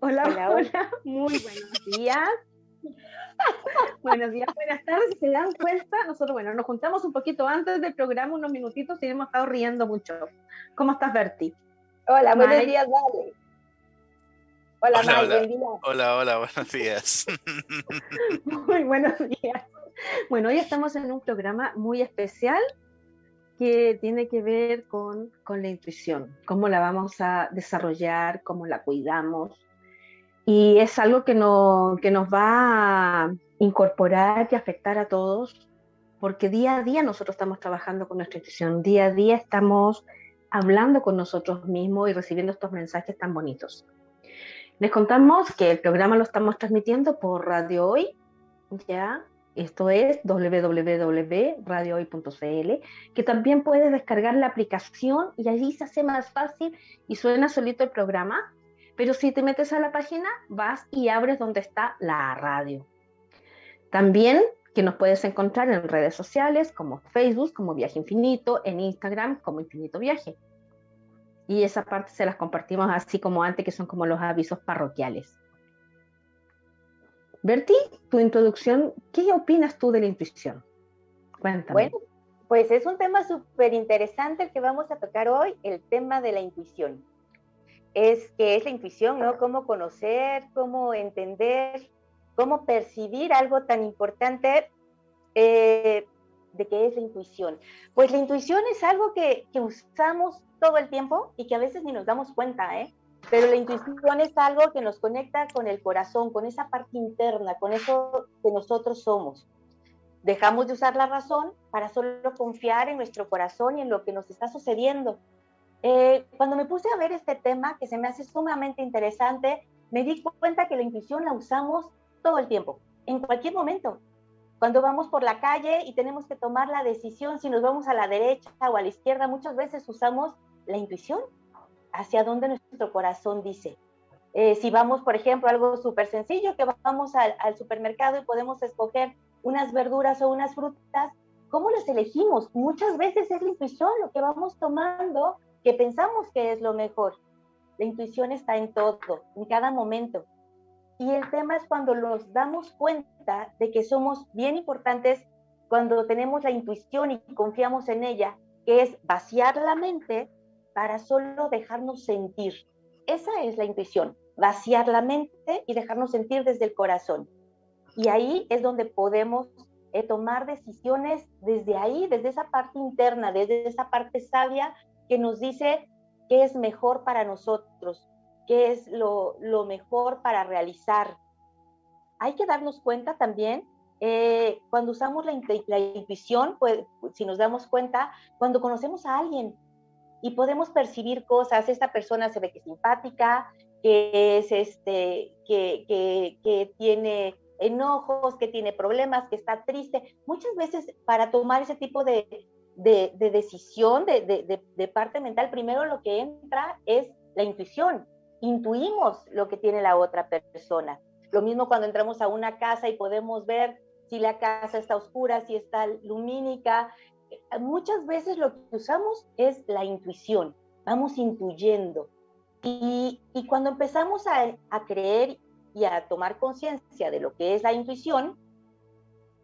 Hola, hola, muy buenos días. buenos días, buenas tardes. Si se dan cuenta, nosotros, bueno, nos juntamos un poquito antes del programa, unos minutitos, y hemos estado riendo mucho. ¿Cómo estás, Berti? Hola, buenos días, Vale. Hola, hola, hola. buen día. Hola, hola, buenos días. muy buenos días. Bueno, hoy estamos en un programa muy especial que tiene que ver con, con la intuición, cómo la vamos a desarrollar, cómo la cuidamos, y es algo que, no, que nos va a incorporar y afectar a todos, porque día a día nosotros estamos trabajando con nuestra intuición, día a día estamos hablando con nosotros mismos y recibiendo estos mensajes tan bonitos. Les contamos que el programa lo estamos transmitiendo por Radio Hoy, ya, esto es www.radiohoy.cl, que también puedes descargar la aplicación y allí se hace más fácil y suena solito el programa pero si te metes a la página, vas y abres donde está la radio. También que nos puedes encontrar en redes sociales como Facebook, como Viaje Infinito, en Instagram como Infinito Viaje. Y esa parte se las compartimos así como antes, que son como los avisos parroquiales. Berti, tu introducción, ¿qué opinas tú de la intuición? Cuéntame. Bueno, pues es un tema súper interesante el que vamos a tocar hoy, el tema de la intuición es que es la intuición, ¿no? Cómo conocer, cómo entender, cómo percibir algo tan importante eh, de qué es la intuición. Pues la intuición es algo que, que, usamos todo el tiempo y que a veces ni nos damos cuenta, ¿eh? Pero la intuición es algo que nos conecta con el corazón, con esa parte interna, con eso que nosotros somos. Dejamos de usar la razón para solo confiar en nuestro corazón y en lo que nos está sucediendo. Eh, cuando me puse a ver este tema, que se me hace sumamente interesante, me di cuenta que la intuición la usamos todo el tiempo, en cualquier momento. Cuando vamos por la calle y tenemos que tomar la decisión si nos vamos a la derecha o a la izquierda, muchas veces usamos la intuición hacia donde nuestro corazón dice. Eh, si vamos, por ejemplo, algo súper sencillo, que vamos al, al supermercado y podemos escoger unas verduras o unas frutas, ¿cómo las elegimos? Muchas veces es la intuición lo que vamos tomando que pensamos que es lo mejor. La intuición está en todo, en cada momento. Y el tema es cuando nos damos cuenta de que somos bien importantes, cuando tenemos la intuición y confiamos en ella, que es vaciar la mente para solo dejarnos sentir. Esa es la intuición, vaciar la mente y dejarnos sentir desde el corazón. Y ahí es donde podemos eh, tomar decisiones desde ahí, desde esa parte interna, desde esa parte sabia que nos dice qué es mejor para nosotros, qué es lo, mejor para realizar. Hay que darnos cuenta también, eh, cuando usamos la, intuición, pues, si nos damos cuenta, cuando conocemos a alguien y podemos percibir cosas, esta persona se ve que es simpática, que es este, que, que, que tiene enojos, que tiene problemas, que está triste. Muchas veces para tomar ese tipo de, de, decisión, de, parte mental, primero lo que entra es la intuición. Intuimos lo que tiene la otra persona. Lo mismo cuando entramos a una casa y podemos ver si la casa está oscura, si está lumínica. Muchas veces lo que usamos es la intuición. Vamos intuyendo. Y, cuando empezamos a, a creer y a tomar conciencia de lo que es la intuición,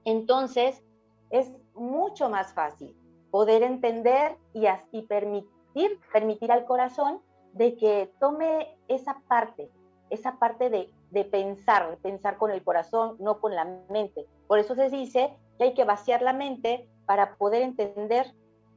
entonces es mucho más fácil poder entender y así permitir, permitir al corazón de que tome esa parte, esa parte de, de pensar, pensar con el corazón, no con la mente. Por eso se dice que hay que vaciar la mente para poder entender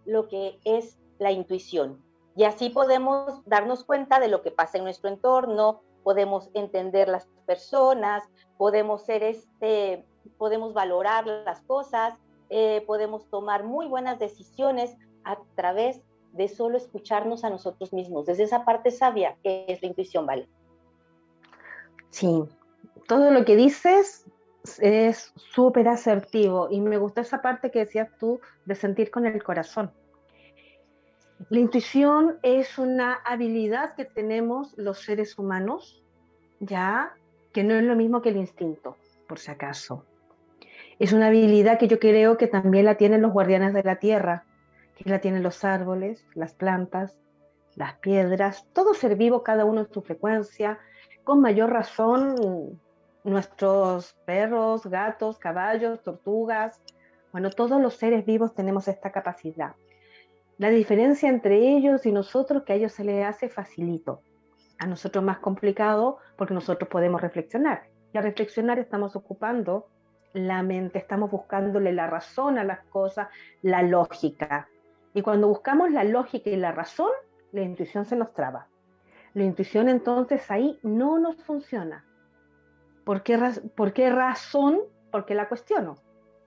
lo que es la intuición. Y así podemos darnos cuenta de lo que pasa en nuestro entorno, podemos entender las personas, podemos ser este, podemos valorar las cosas, eh, podemos tomar muy buenas decisiones a través de solo escucharnos a nosotros mismos, desde esa parte sabia que es la intuición, ¿vale? Sí, todo lo que dices es súper asertivo y me gustó esa parte que decías tú de sentir con el corazón. La intuición es una habilidad que tenemos los seres humanos, ya que no es lo mismo que el instinto, por si acaso. Es una habilidad que yo creo que también la tienen los guardianes de la tierra, que la tienen los árboles, las plantas, las piedras, todo ser vivo, cada uno en su frecuencia, con mayor razón nuestros perros, gatos, caballos, tortugas, bueno, todos los seres vivos tenemos esta capacidad. La diferencia entre ellos y nosotros que a ellos se les hace facilito, a nosotros más complicado porque nosotros podemos reflexionar. Y a reflexionar estamos ocupando la mente, estamos buscándole la razón a las cosas, la lógica. Y cuando buscamos la lógica y la razón, la intuición se nos traba. La intuición entonces ahí no nos funciona. ¿Por qué, ¿Por qué razón? Porque la cuestiono.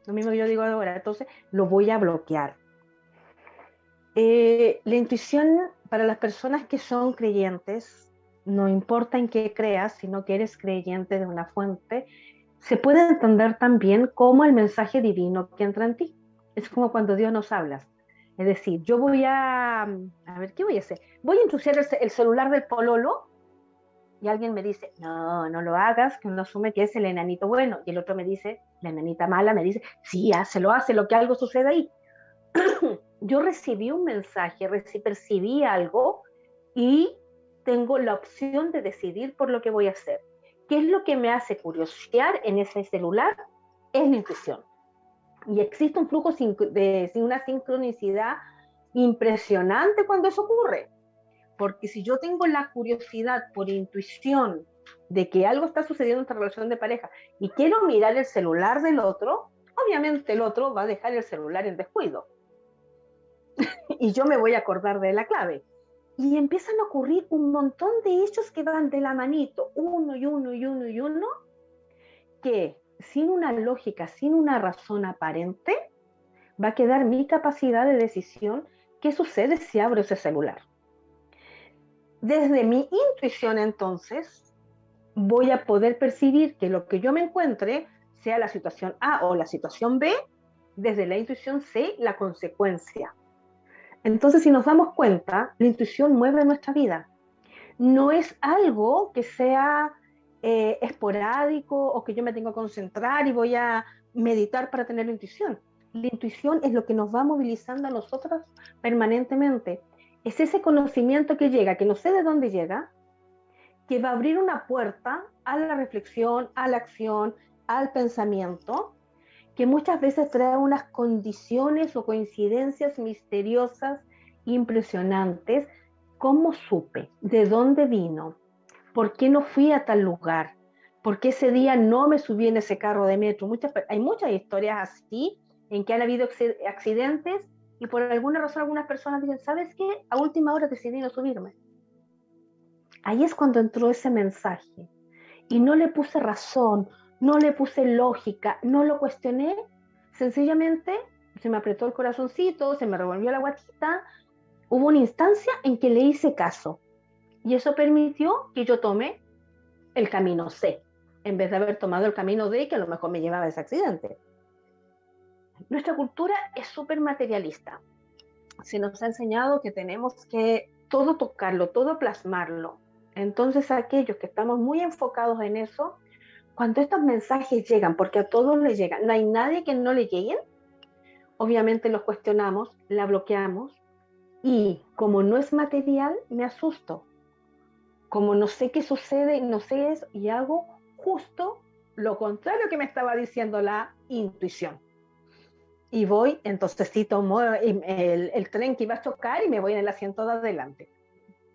Lo mismo yo digo ahora, entonces lo voy a bloquear. Eh, la intuición para las personas que son creyentes, no importa en qué creas, sino que eres creyente de una fuente, se puede entender también como el mensaje divino que entra en ti. Es como cuando Dios nos habla. Es decir, yo voy a, a ver, ¿qué voy a hacer? Voy a introducir el, celular del pololo y alguien me dice, no, no lo hagas, que uno asume que es el enanito bueno. Y el otro me dice, la enanita mala, me dice, sí, lo hace lo que algo sucede ahí. yo recibí un mensaje, percibí algo y tengo la opción de decidir por lo que voy a hacer. ¿Qué es lo que me hace curiosear en ese celular? Es la intuición. Y existe un flujo de una sincronicidad impresionante cuando eso ocurre. Porque si yo tengo la curiosidad por intuición de que algo está sucediendo en nuestra relación de pareja y quiero mirar el celular del otro, obviamente el otro va a dejar el celular en descuido y yo me voy a acordar de la clave. Y empiezan a ocurrir un montón de hechos que van de la manito, uno y uno y uno y uno, que sin una lógica, sin una razón aparente, va a quedar mi capacidad de decisión qué sucede si abro ese celular. Desde mi intuición entonces, voy a poder percibir que lo que yo me encuentre, sea la situación A o la situación B, desde la intuición sé la consecuencia. Entonces, si nos damos cuenta, la intuición mueve nuestra vida. No es algo que sea eh, esporádico o que yo me tengo que concentrar y voy a meditar para tener la intuición. La intuición es lo que nos va movilizando a nosotros permanentemente. Es ese conocimiento que llega, que no sé de dónde llega, que va a abrir una puerta a la reflexión, a la acción, al pensamiento, que muchas veces trae unas condiciones o coincidencias misteriosas, impresionantes. ¿Cómo supe? ¿De dónde vino? ¿Por qué no fui a tal lugar? ¿Por qué ese día no me subí en ese carro de metro? Muchas, hay muchas historias así en que han habido accidentes y por alguna razón algunas personas dicen, ¿sabes qué? A última hora decidí no subirme. Ahí es cuando entró ese mensaje. Y no le puse razón, no le puse lógica, no lo cuestioné, sencillamente se me apretó el corazoncito, se me revolvió la guatita, hubo una instancia en que le hice caso y eso permitió que yo tome el camino C, en vez de haber tomado el camino D que a lo mejor me llevaba a ese accidente. Nuestra cultura es súper materialista. Se nos ha enseñado que tenemos que todo tocarlo, todo plasmarlo. Entonces aquellos que estamos muy enfocados en eso, cuando estos mensajes llegan, porque a todos les llegan, no hay nadie que no le lleguen, obviamente los cuestionamos, la bloqueamos y como no es material, me asusto. Como no sé qué sucede, no sé eso, y hago justo lo contrario que me estaba diciendo la intuición. Y voy, entonces sí tomo el, el tren que iba a chocar y me voy en el asiento de adelante.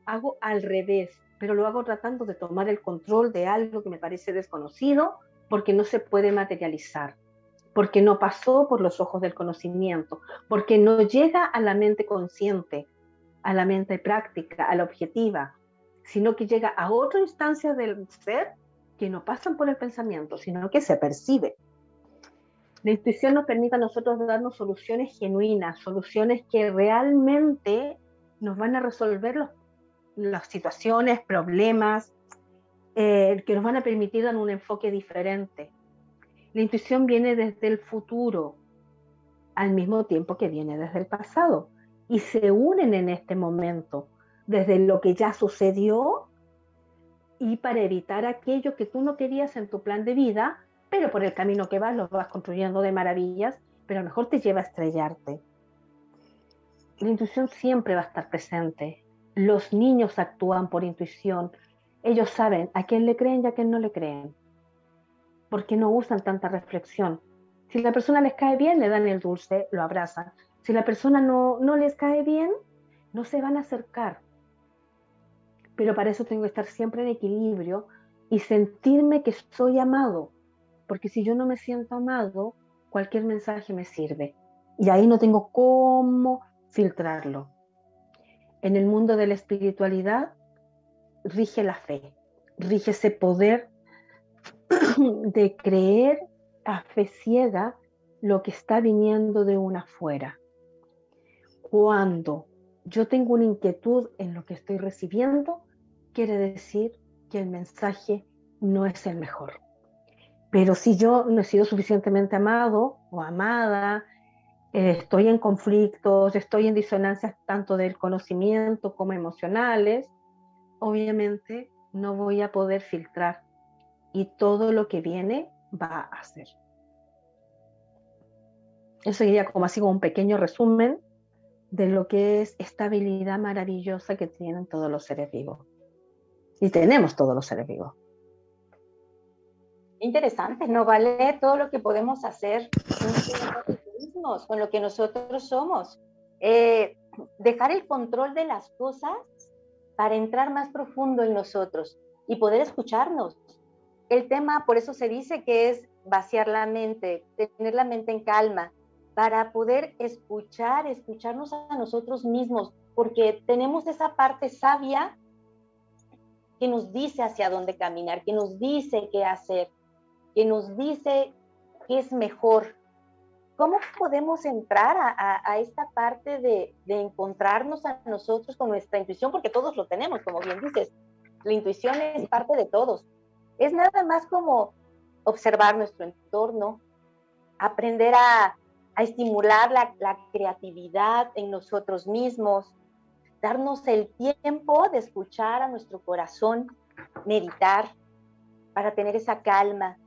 Hago al revés, pero lo hago tratando de tomar el control de algo que me parece desconocido porque no se puede materializar, porque no pasó por los ojos del conocimiento, porque no llega a la mente consciente, a la mente práctica, a la objetiva, sino que llega a otra instancia del ser que no pasan por el pensamiento, sino que se percibe. La intuición nos permite a nosotros darnos soluciones genuinas, soluciones que realmente nos van a resolver los las situaciones, problemas, eh, que nos van a permitir dar un enfoque diferente. La intuición viene desde el futuro, al mismo tiempo que viene desde el pasado, y se unen en este momento, desde lo que ya sucedió y para evitar aquello que tú no querías en tu plan de vida, pero por el camino que vas lo vas construyendo de maravillas, pero a lo mejor te lleva a estrellarte. La intuición siempre va a estar presente, los niños actúan por intuición. Ellos saben a quién le creen y a quién no le creen. Porque no usan tanta reflexión. Si la persona les cae bien, le dan el dulce, lo abrazan. Si la persona no, no les cae bien, no se van a acercar. Pero para eso tengo que estar siempre en equilibrio y sentirme que soy amado. Porque si yo no me siento amado, cualquier mensaje me sirve. Y ahí no tengo cómo filtrarlo. En el mundo de la espiritualidad rige la fe, rige ese poder de creer a fe ciega lo que está viniendo de una afuera. Cuando yo tengo una inquietud en lo que estoy recibiendo, quiere decir que el mensaje no es el mejor. Pero si yo no he sido suficientemente amado o amada, eh, estoy en conflictos, estoy en disonancias tanto del conocimiento como emocionales, obviamente no voy a poder filtrar y todo lo que viene va a ser. Eso sería como así como un pequeño resumen de lo que es esta habilidad maravillosa que tienen todos los seres vivos. Y tenemos todos los seres vivos. Interesante, ¿no? Vale todo lo que podemos hacer con lo que nosotros somos. Eh, dejar el control de las cosas para entrar más profundo en nosotros y poder escucharnos. El tema, por eso se dice que es vaciar la mente, tener la mente en calma, para poder escuchar, escucharnos a nosotros mismos, porque tenemos esa parte sabia que nos dice hacia dónde caminar, que nos dice qué hacer, que nos dice qué es mejor. ¿Cómo podemos entrar a, esta parte de, de, encontrarnos a nosotros con nuestra intuición? Porque todos lo tenemos, como bien dices. La intuición es parte de todos. Es nada más como observar nuestro entorno, aprender a, a estimular la, creatividad en nosotros mismos, darnos el tiempo de escuchar a nuestro corazón, meditar para tener esa calma.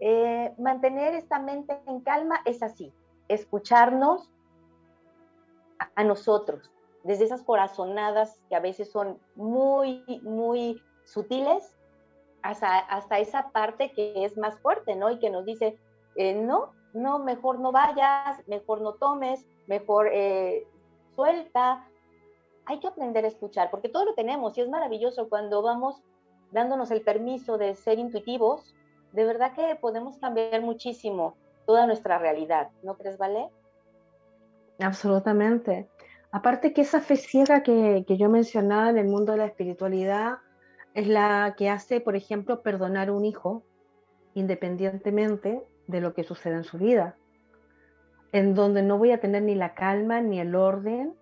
Eh, mantener esta mente en calma es así, escucharnos a, nosotros, desde esas corazonadas que a veces son muy, muy sutiles, hasta, hasta esa parte que es más fuerte, ¿no? Y que nos dice, eh, no, no, mejor no vayas, mejor no tomes, mejor eh, suelta. Hay que aprender a escuchar, porque todo lo tenemos y es maravilloso cuando vamos dándonos el permiso de ser intuitivos, de verdad que podemos cambiar muchísimo toda nuestra realidad, ¿no crees, Vale? Absolutamente. Aparte que esa fe ciega que, que yo mencionaba en el mundo de la espiritualidad es la que hace, por ejemplo, perdonar a un hijo independientemente de lo que sucede en su vida, en donde no voy a tener ni la calma ni el orden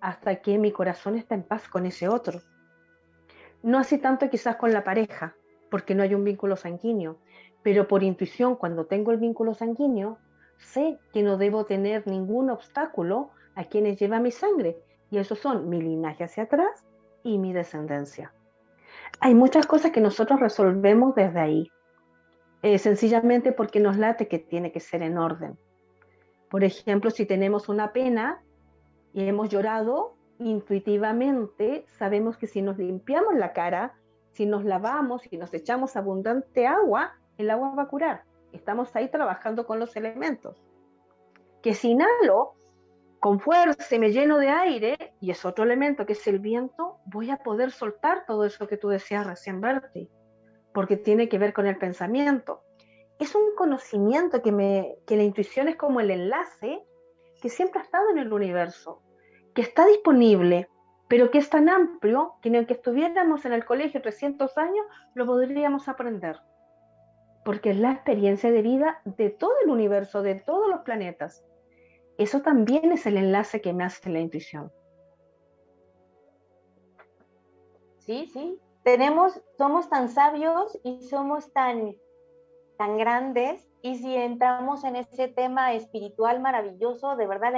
hasta que mi corazón está en paz con ese otro. No así tanto quizás con la pareja, porque no hay un vínculo sanguíneo, pero por intuición cuando tengo el vínculo sanguíneo, sé que no debo tener ningún obstáculo a quienes lleva mi sangre, y esos son mi linaje hacia atrás y mi descendencia. Hay muchas cosas que nosotros resolvemos desde ahí, eh, sencillamente porque nos late que tiene que ser en orden. Por ejemplo, si tenemos una pena y hemos llorado, intuitivamente sabemos que si nos limpiamos la cara, si nos lavamos, si nos echamos abundante agua, el agua va a curar. Estamos ahí trabajando con los elementos. Que si inhalo con fuerza y me lleno de aire, y es otro elemento que es el viento, voy a poder soltar todo eso que tú decías recién, Bertie porque tiene que ver con el pensamiento. Es un conocimiento que, me, que la intuición es como el enlace que siempre ha estado en el universo, que está disponible, pero que es tan amplio que ni aunque estuviéramos en el colegio 300 años, lo podríamos aprender. Porque es la experiencia de vida de todo el universo, de todos los planetas. Eso también es el enlace que me hace la intuición. Sí, sí, tenemos, somos tan sabios y somos tan, tan grandes y si entramos en ese tema espiritual maravilloso, de verdad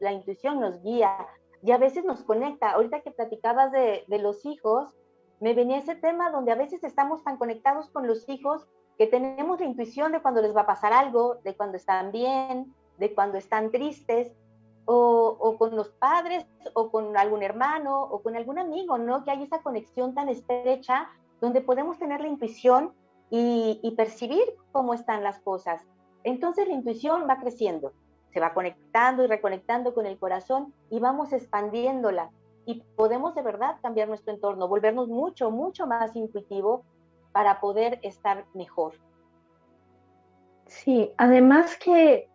la, intuición nos guía y a veces nos conecta. Ahorita que platicabas de, los hijos, me venía ese tema donde a veces estamos tan conectados con los hijos que tenemos la intuición de cuando les va a pasar algo, de cuando están bien, de cuando están tristes, o, con los padres, o con algún hermano, o con algún amigo, ¿no? Que hay esa conexión tan estrecha donde podemos tener la intuición y percibir cómo están las cosas. Entonces la intuición va creciendo, se va conectando y reconectando con el corazón y vamos expandiéndola y podemos de verdad cambiar nuestro entorno, volvernos mucho, mucho más intuitivo para poder estar mejor. Sí, además que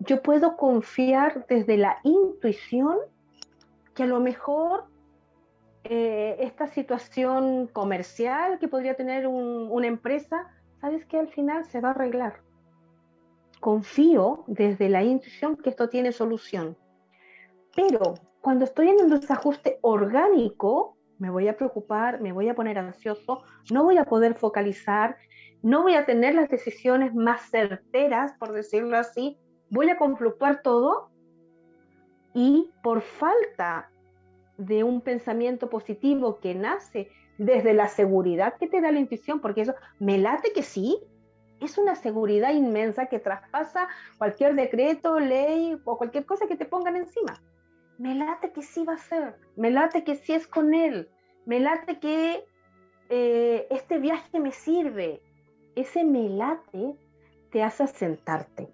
yo puedo confiar desde la intuición que a lo mejor eh, esta situación comercial que podría tener una empresa, sabes que al final se va a arreglar. Confío desde la intuición que esto tiene solución. Pero cuando estoy en un desajuste orgánico, me voy a preocupar, me voy a poner ansioso, no voy a poder focalizar, no voy a tener las decisiones más certeras, por decirlo así, voy a confluctuar todo y por falta de un pensamiento positivo que nace desde la seguridad que te da la intuición, porque eso me late que sí, es una seguridad inmensa que traspasa cualquier decreto, ley o cualquier cosa que te pongan encima. Me late que sí va a ser, me late que sí es con él, me late que eh, este viaje me sirve. Ese me late te hace sentarte.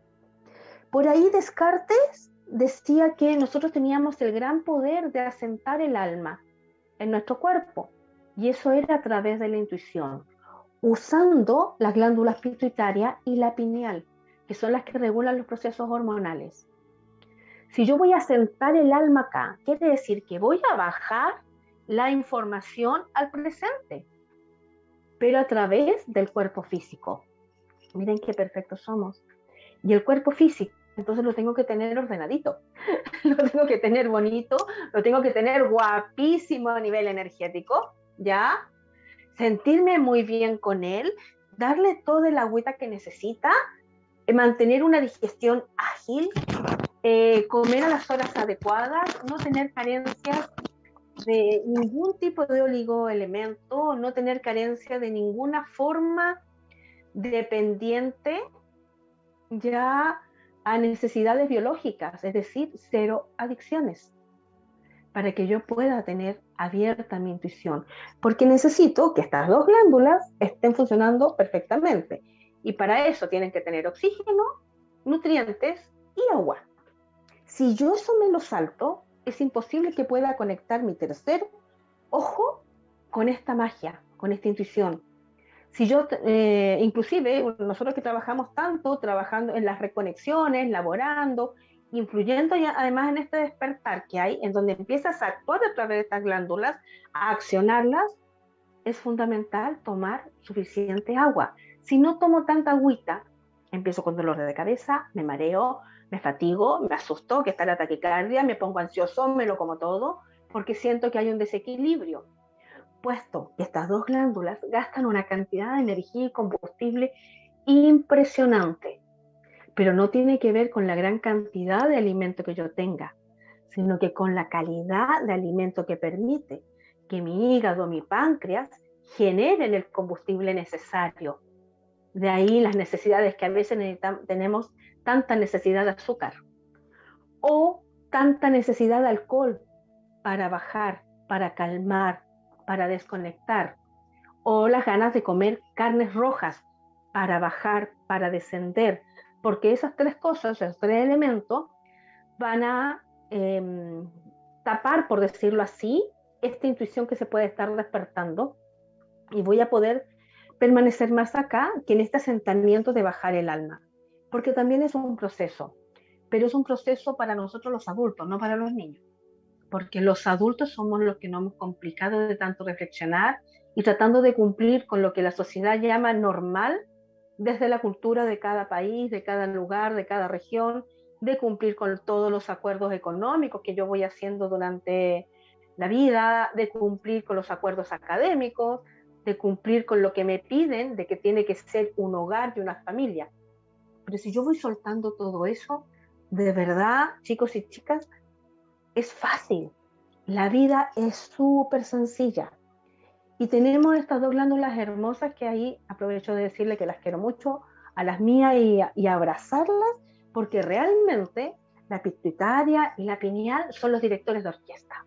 Por ahí Descartes decía que nosotros teníamos el gran poder de asentar el alma en nuestro cuerpo y eso era a través de la intuición, usando las glándulas pituitarias y la pineal, que son las que regulan los procesos hormonales. Si yo voy a asentar el alma acá, quiere decir que voy a bajar la información al presente, pero a través del cuerpo físico. Miren qué perfectos somos. Y el cuerpo físico entonces lo tengo que tener ordenadito, lo tengo que tener bonito, lo tengo que tener guapísimo a nivel energético, ¿ya? Sentirme muy bien con él, darle toda el agüita que necesita, eh, mantener una digestión ágil, eh, comer a las horas adecuadas, no tener carencias de ningún tipo de oligoelemento, no tener carencia de ninguna forma dependiente, ya a necesidades biológicas, es decir, cero adicciones, para que yo pueda tener abierta mi intuición, porque necesito que estas dos glándulas estén funcionando perfectamente. Y para eso tienen que tener oxígeno, nutrientes y agua. Si yo eso me lo salto, es imposible que pueda conectar mi tercer ojo con esta magia, con esta intuición, si yo, eh, inclusive nosotros que trabajamos tanto, trabajando en las reconexiones, laborando, influyendo ya además en este despertar que hay, en donde empiezas a actuar a través de estas glándulas, a accionarlas, es fundamental tomar suficiente agua. Si no tomo tanta agüita, empiezo con dolor de cabeza, me mareo, me fatigo, me asusto, que está la taquicardia, me pongo ansioso, me lo como todo, porque siento que hay un desequilibrio puesto que estas dos glándulas gastan una cantidad de energía y combustible impresionante, pero no tiene que ver con la gran cantidad de alimento que yo tenga, sino que con la calidad de alimento que permite que mi hígado, mi páncreas generen el combustible necesario. De ahí las necesidades que a veces tenemos tanta necesidad de azúcar o tanta necesidad de alcohol para bajar, para calmar, para desconectar, o las ganas de comer carnes rojas para bajar, para descender, porque esas tres cosas, esos tres elementos, van a em, tapar, por decirlo así, esta intuición que se puede estar despertando. Y voy a poder permanecer más acá que en este asentamiento de bajar el alma, porque también es un proceso, pero es un proceso para nosotros los adultos, no para los niños porque los adultos somos los que nos hemos complicado de tanto reflexionar y tratando de cumplir con lo que la sociedad llama normal desde la cultura de cada país, de cada lugar, de cada región, de cumplir con todos los acuerdos económicos que yo voy haciendo durante la vida, de cumplir con los acuerdos académicos, de cumplir con lo que me piden, de que tiene que ser un hogar y una familia. Pero si yo voy soltando todo eso, de verdad, chicos y chicas, es fácil. La vida es súper sencilla. Y tenemos estas dos glándulas hermosas que ahí aprovecho de decirle que las quiero mucho a las mías y, abrazarlas porque realmente la pituitaria y la pineal son los directores de orquesta.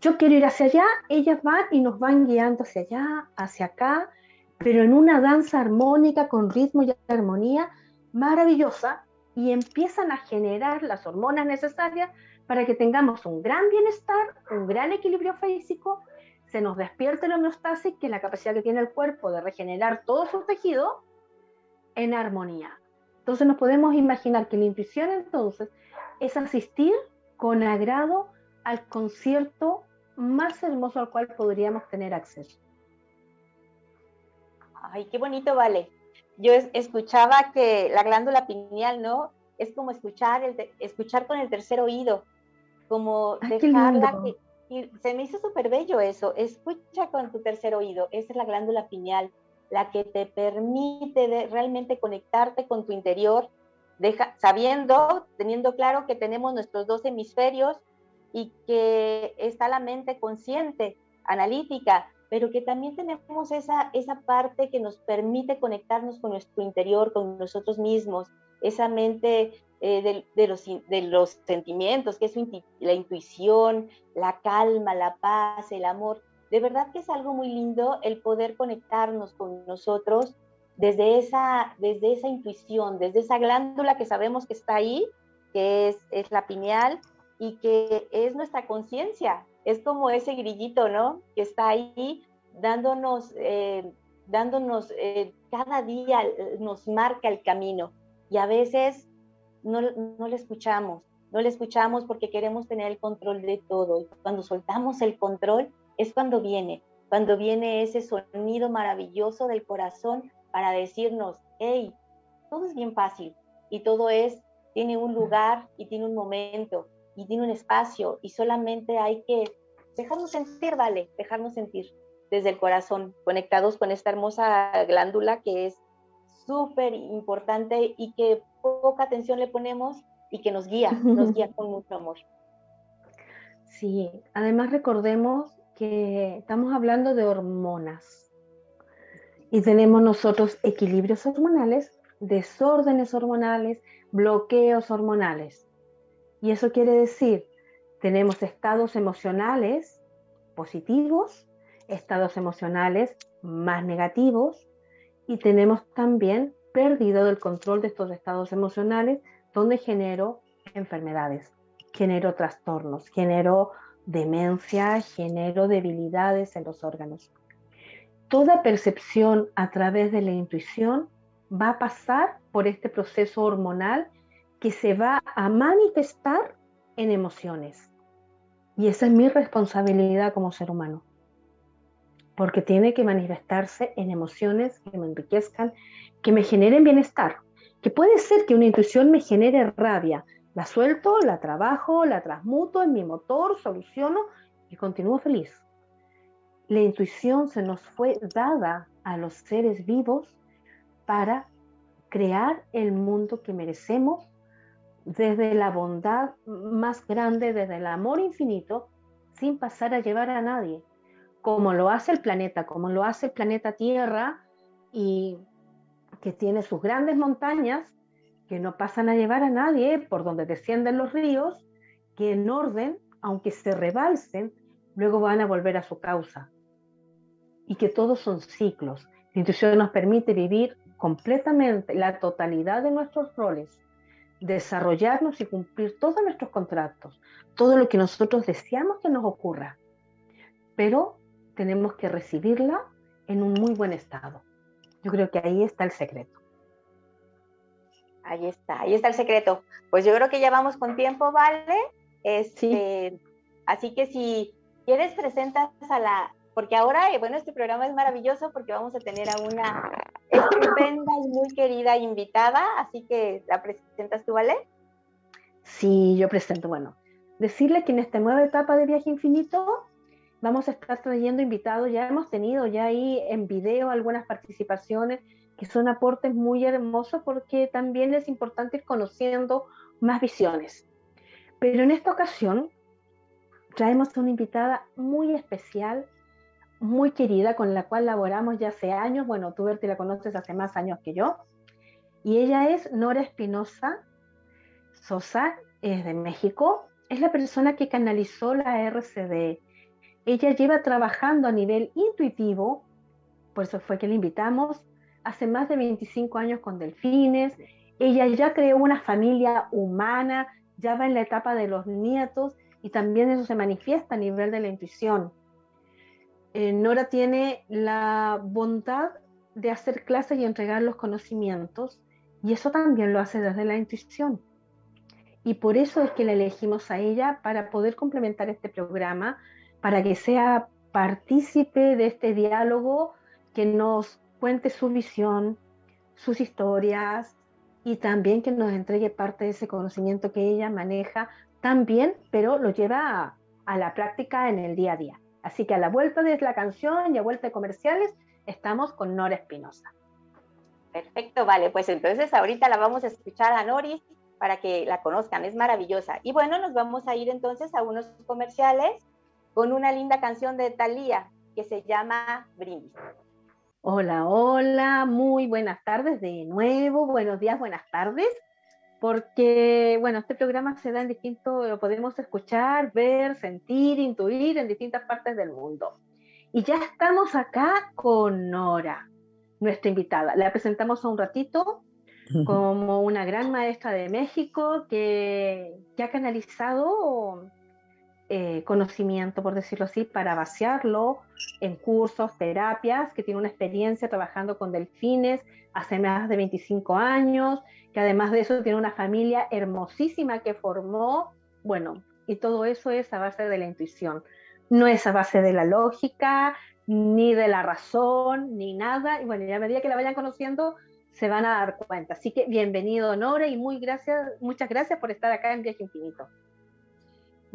yo quiero ir hacia allá, ellas van y nos van guiando hacia allá, hacia acá, pero en una danza armónica con ritmo y armonía maravillosa y empiezan a generar las hormonas necesarias para que tengamos un gran bienestar, un gran equilibrio físico, se nos despierte la homeostasis, que es la capacidad que tiene el cuerpo de regenerar todo su tejido en armonía. Entonces nos podemos imaginar que la intuición entonces es asistir con agrado al concierto más hermoso al cual podríamos tener acceso. Ay, qué bonito, vale. Yo escuchaba que la glándula pineal, ¿no? Es como escuchar, el escuchar con el tercer oído, como dejarla que... Y se me hizo súper bello eso, escucha con tu tercer oído, esa es la glándula pineal, la que te permite realmente conectarte con tu interior, deja, sabiendo, teniendo claro que tenemos nuestros dos hemisferios y que está la mente consciente, analítica, pero que también tenemos esa, esa parte que nos permite conectarnos con nuestro interior, con nosotros mismos, esa mente eh, de, los, de los sentimientos, que es la intuición, la calma, la paz, el amor. De verdad que es algo muy lindo el poder conectarnos con nosotros desde esa, desde esa intuición, desde esa glándula que sabemos que está ahí, que es, es la pineal, y que es nuestra conciencia, es como ese grillito, ¿no? Que está ahí dándonos, eh, dándonos eh, cada día, nos marca el camino. Y a veces no, no le escuchamos, no le escuchamos porque queremos tener el control de todo. Y cuando soltamos el control es cuando viene, cuando viene ese sonido maravilloso del corazón para decirnos, hey, todo es bien fácil y todo es, tiene un lugar y tiene un momento y tiene un espacio y solamente hay que dejarnos sentir, vale, dejarnos sentir desde el corazón, conectados con esta hermosa glándula que es súper importante y que poca atención le ponemos y que nos guía, nos guía con mucho amor. Sí, además recordemos que estamos hablando de hormonas y tenemos nosotros equilibrios hormonales, desórdenes hormonales, bloqueos hormonales. Y eso quiere decir, tenemos estados emocionales positivos, estados emocionales más negativos y tenemos también perdido el control de estos estados emocionales donde genero enfermedades, genero trastornos, genero demencia, genero debilidades en los órganos. Toda percepción a través de la intuición va a pasar por este proceso hormonal que se va a manifestar en emociones. Y esa es mi responsabilidad como ser humano. Porque tiene que manifestarse en emociones que me enriquezcan, que me generen bienestar. Que puede ser que una intuición me genere rabia. La suelto, la trabajo, la transmuto en mi motor, soluciono y continúo feliz. La intuición se nos fue dada a los seres vivos para crear el mundo que merecemos desde la bondad más grande, desde el amor infinito, sin pasar a llevar a nadie, como lo hace el planeta, como lo hace el planeta Tierra, y que tiene sus grandes montañas que no pasan a llevar a nadie por donde descienden los ríos, que en orden, aunque se rebalsen, luego van a volver a su causa. Y que todos son ciclos. La intuición nos permite vivir completamente la totalidad de nuestros roles desarrollarnos y cumplir todos nuestros contratos, todo lo que nosotros deseamos que nos ocurra. Pero tenemos que recibirla en un muy buen estado. Yo creo que ahí está el secreto. Ahí está, ahí está el secreto. Pues yo creo que ya vamos con tiempo, ¿vale? Este, Así que si quieres, presentas a la, porque ahora, eh, bueno, este programa es maravilloso porque vamos a tener a una estupenda y muy querida invitada, así que la presentas tú, ¿vale? Sí, yo presento, bueno, decirle que en esta nueva etapa de Viaje Infinito vamos a estar trayendo invitados, ya hemos tenido ya ahí en video algunas participaciones que son aportes muy hermosos porque también es importante ir conociendo más visiones. Pero en esta ocasión traemos a una invitada muy especial, muy querida con la cual laboramos ya hace años. Bueno, tú, Berti, la conoces hace más años que yo. Y ella es Nora Espinosa Sosa, es de México. Es la persona que canalizó la RCD, ella lleva trabajando a nivel intuitivo, por eso fue que la invitamos, hace más de 25 años con delfines. Ella ya creó una familia humana, ya va en la etapa de los nietos y también eso se manifiesta a nivel de la intuición. Eh, Nora tiene la bondad de hacer clases y entregar los conocimientos y eso también lo hace desde la intuición. Y por eso es que la elegimos a ella para poder complementar este programa, para que sea partícipe de este diálogo, que nos cuente su visión, sus historias y también que nos entregue parte de ese conocimiento que ella maneja también, pero lo lleva a, la práctica en el día a día. Así que a la vuelta de la canción y a vuelta de comerciales, estamos con Nora Espinosa. Perfecto, vale, pues entonces ahorita la vamos a escuchar a Nori para que la conozcan, es maravillosa. Y bueno, nos vamos a ir entonces a unos comerciales con una linda canción de Thalía que se llama Brindis. Hola, hola, muy buenas tardes de nuevo, buenos días, buenas tardes, porque, bueno, este programa se da en distintos, lo podemos escuchar, ver, sentir, intuir en distintas partes del mundo. Y ya estamos acá con Nora, nuestra invitada. La presentamos a un ratito como una gran maestra de México que, que ha canalizado eh, conocimiento, por decirlo así, para vaciarlo en cursos, terapias, que tiene una experiencia trabajando con delfines hace más de 25 años, que además de eso tiene una familia hermosísima que formó, bueno, y todo eso es a base de la intuición, no es a base de la lógica, ni de la razón, ni nada, y bueno, ya a medida que la vayan conociendo, se van a dar cuenta. Así que bienvenido, Nora, y muy gracias, muchas gracias por estar acá en Viaje Infinito.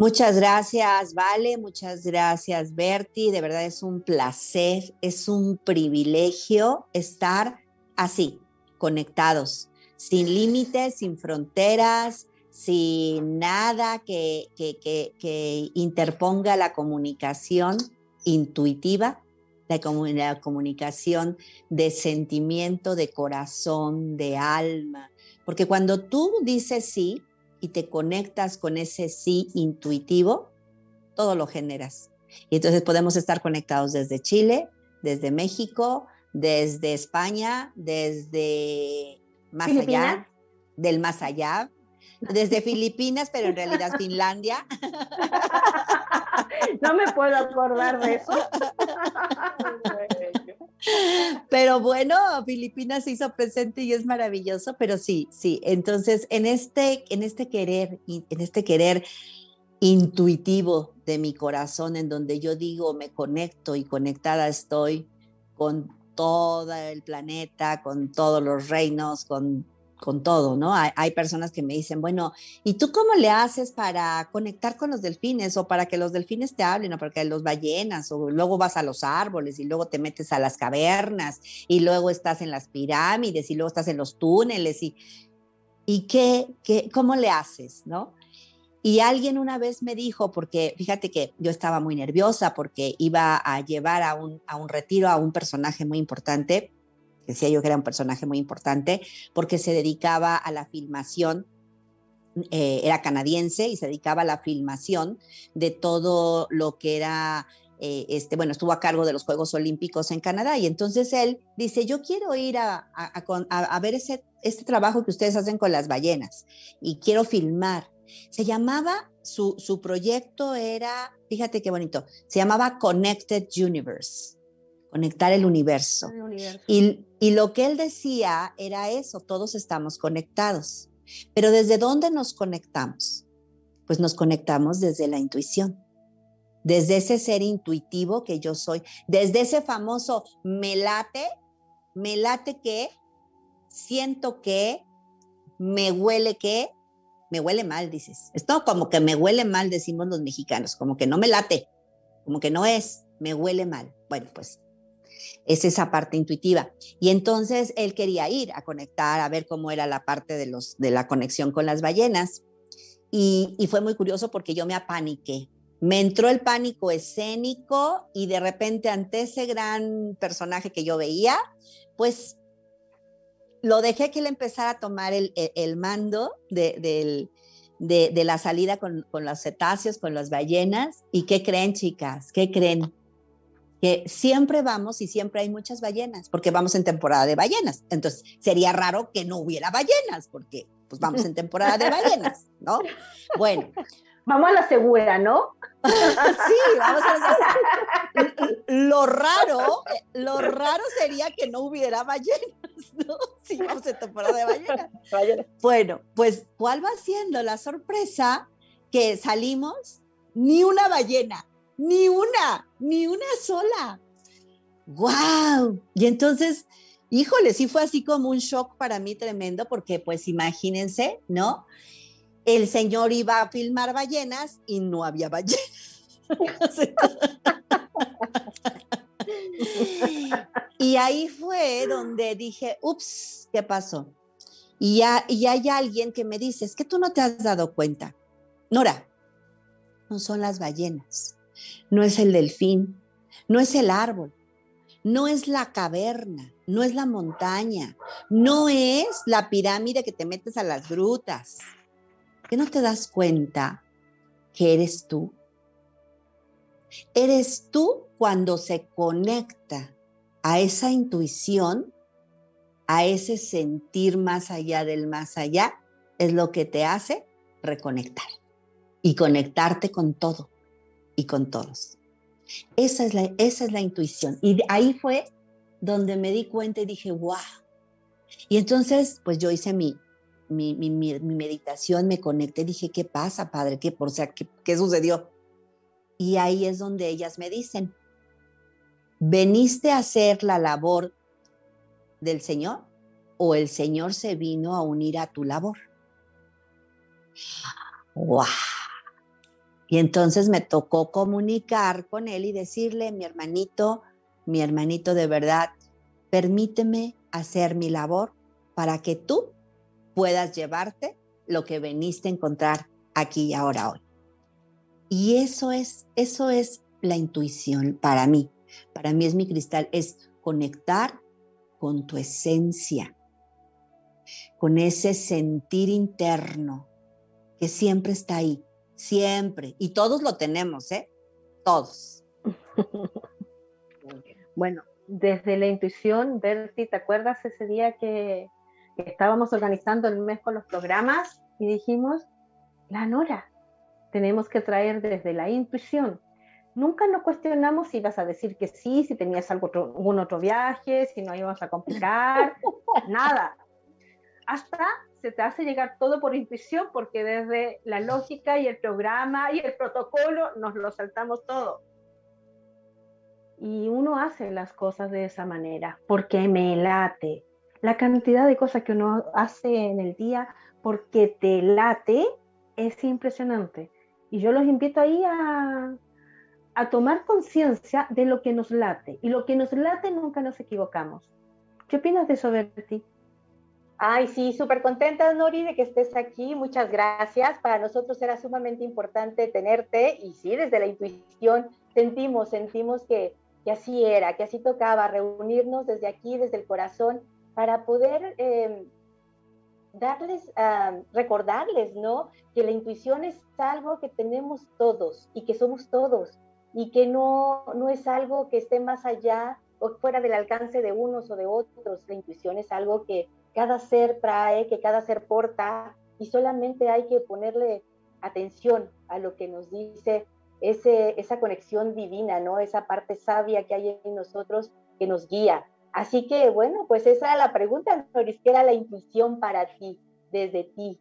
Muchas gracias, Vale, muchas gracias, Berti. De verdad es un placer, es un privilegio estar así, conectados, sin límites, sin fronteras, sin nada que, que, interponga la comunicación intuitiva, la, la comunicación de sentimiento, de corazón, de alma. Porque cuando tú dices sí, y te conectas con ese sí intuitivo, todo lo generas. Y entonces podemos estar conectados desde Chile, desde México, desde España, desde más allá, del más allá, desde Filipinas, pero en realidad Finlandia. No me puedo acordar de eso. Pero bueno, Filipinas se hizo presente y es maravilloso, pero sí, sí. Entonces, en este, en este querer, en este querer intuitivo de mi corazón, en donde yo digo, me conecto y conectada estoy con todo el planeta, con todos los reinos, con con todo, ¿no? Hay, personas que me dicen, bueno, ¿y tú cómo le haces para conectar con los delfines o para que los delfines te hablen o para que los ballenas o luego vas a los árboles y luego te metes a las cavernas y luego estás en las pirámides y luego estás en los túneles y, y qué, qué, cómo le haces, ¿no? Y alguien una vez me dijo, porque fíjate que yo estaba muy nerviosa porque iba a llevar a un, a un retiro a un personaje muy importante decía yo que era un personaje muy importante, porque se dedicaba a la filmación, eh, era canadiense y se dedicaba a la filmación de todo lo que era, eh, este, bueno, estuvo a cargo de los Juegos Olímpicos en Canadá y entonces él dice, yo quiero ir a, a, ver ese, este trabajo que ustedes hacen con las ballenas y quiero filmar. Se llamaba, su, su proyecto era, fíjate qué bonito, se llamaba Connected Universe conectar el universo. Y, y lo que él decía era eso, todos estamos conectados. Pero ¿desde dónde nos conectamos? Pues nos conectamos desde la intuición, desde ese ser intuitivo que yo soy, desde ese famoso me late, me late que, siento que, me huele que, me huele mal, dices. Esto como que me huele mal, decimos los mexicanos, como que no me late, como que no es, me huele mal. Bueno, pues es esa parte intuitiva. Y entonces él quería ir a conectar, a ver cómo era la parte de, los, de la conexión con las ballenas. Y, fue muy curioso porque yo me apaniqué. Me entró el pánico escénico y de repente ante ese gran personaje que yo veía, pues lo dejé que él empezara a tomar el, mando del, de, la salida con, con, los cetáceos, con las ballenas. ¿Y qué creen, chicas? ¿Qué creen? Que siempre vamos y siempre hay muchas ballenas, porque vamos en temporada de ballenas. Entonces, sería raro que no hubiera ballenas, porque pues vamos en temporada de ballenas, ¿no? Bueno. Vamos a la segura, ¿no? sí, vamos a la Lo raro, lo raro sería que no hubiera ballenas, ¿no? Sí, vamos en temporada de ballenas. Bueno, pues, ¿cuál va siendo la sorpresa? Que salimos ni una ballena, ni una, ni una sola. ¡Wow! Y entonces híjole, sí fue así como un shock para mí tremendo, porque pues imagínense, ¿no? El señor iba a filmar ballenas y no había ballenas. y ahí fue donde dije, ups, ¿qué pasó? Y, ya, y hay alguien que me dice, es que tú no te has dado cuenta. Nora, no son las ballenas, no es el delfín, no es el árbol, no es la caverna, no es la montaña, no es la pirámide que te metes a las grutas. ¿Que no te das cuenta que eres tú? Eres tú cuando se conecta a esa intuición, a ese sentir más allá del más allá, es lo que te hace reconectar y conectarte con todo y con todos. Esa es la, esa es la intuición. Y ahí fue donde me di cuenta y dije, wow. Y entonces, pues yo hice mi, mi, mi, mi meditación, me conecté, dije, ¿qué pasa, padre? ¿Qué, por, sea, ¿qué, ¿qué sucedió? Y ahí es donde ellas me dicen, ¿veniste a hacer la labor del Señor o el Señor se vino a unir a tu labor? ¡Wow! Y entonces me tocó comunicar con él y decirle, mi hermanito, mi hermanito de verdad, permíteme hacer mi labor para que tú puedas llevarte lo que veniste a encontrar aquí y ahora hoy. Y eso es, eso es la intuición para mí. Para mí es mi cristal, es conectar con tu esencia, con ese sentir interno que siempre está ahí, Siempre. Y todos lo tenemos, ¿eh? Todos. bueno, desde la intuición, Berti, ¿te acuerdas ese día que, estábamos organizando el mes con los programas y dijimos, la Nora, tenemos que traer desde la intuición. Nunca nos cuestionamos si ibas a decir que sí, si tenías algo algún otro viaje, si no íbamos a complicar, nada. Hasta se te hace llegar todo por intuición porque desde la lógica y el programa y el protocolo nos lo saltamos todo. Y uno hace las cosas de esa manera porque me late. La cantidad de cosas que uno hace en el día porque te late es impresionante. Y yo los invito ahí a, a tomar conciencia de lo que nos late. Y lo que nos late nunca nos equivocamos. ¿Qué opinas de eso, Berti? Ay, sí, súper contenta, Nori, de que estés aquí. Muchas gracias. Para nosotros era sumamente importante tenerte y sí, desde la intuición sentimos, sentimos que, así era, que así tocaba, reunirnos desde aquí, desde el corazón, para poder em, darles, recordarles, ¿no? Que la intuición es algo que tenemos todos y que somos todos y que no, no es algo que esté más allá o fuera del alcance de unos o de otros. La intuición es algo que cada ser trae, que cada ser porta, y solamente hay que ponerle atención a lo que nos dice ese, esa conexión divina, ¿no? Esa parte sabia que hay en nosotros que nos guía. Así que, bueno, pues esa era la pregunta, Noris, ¿qué era la intuición para ti, desde ti?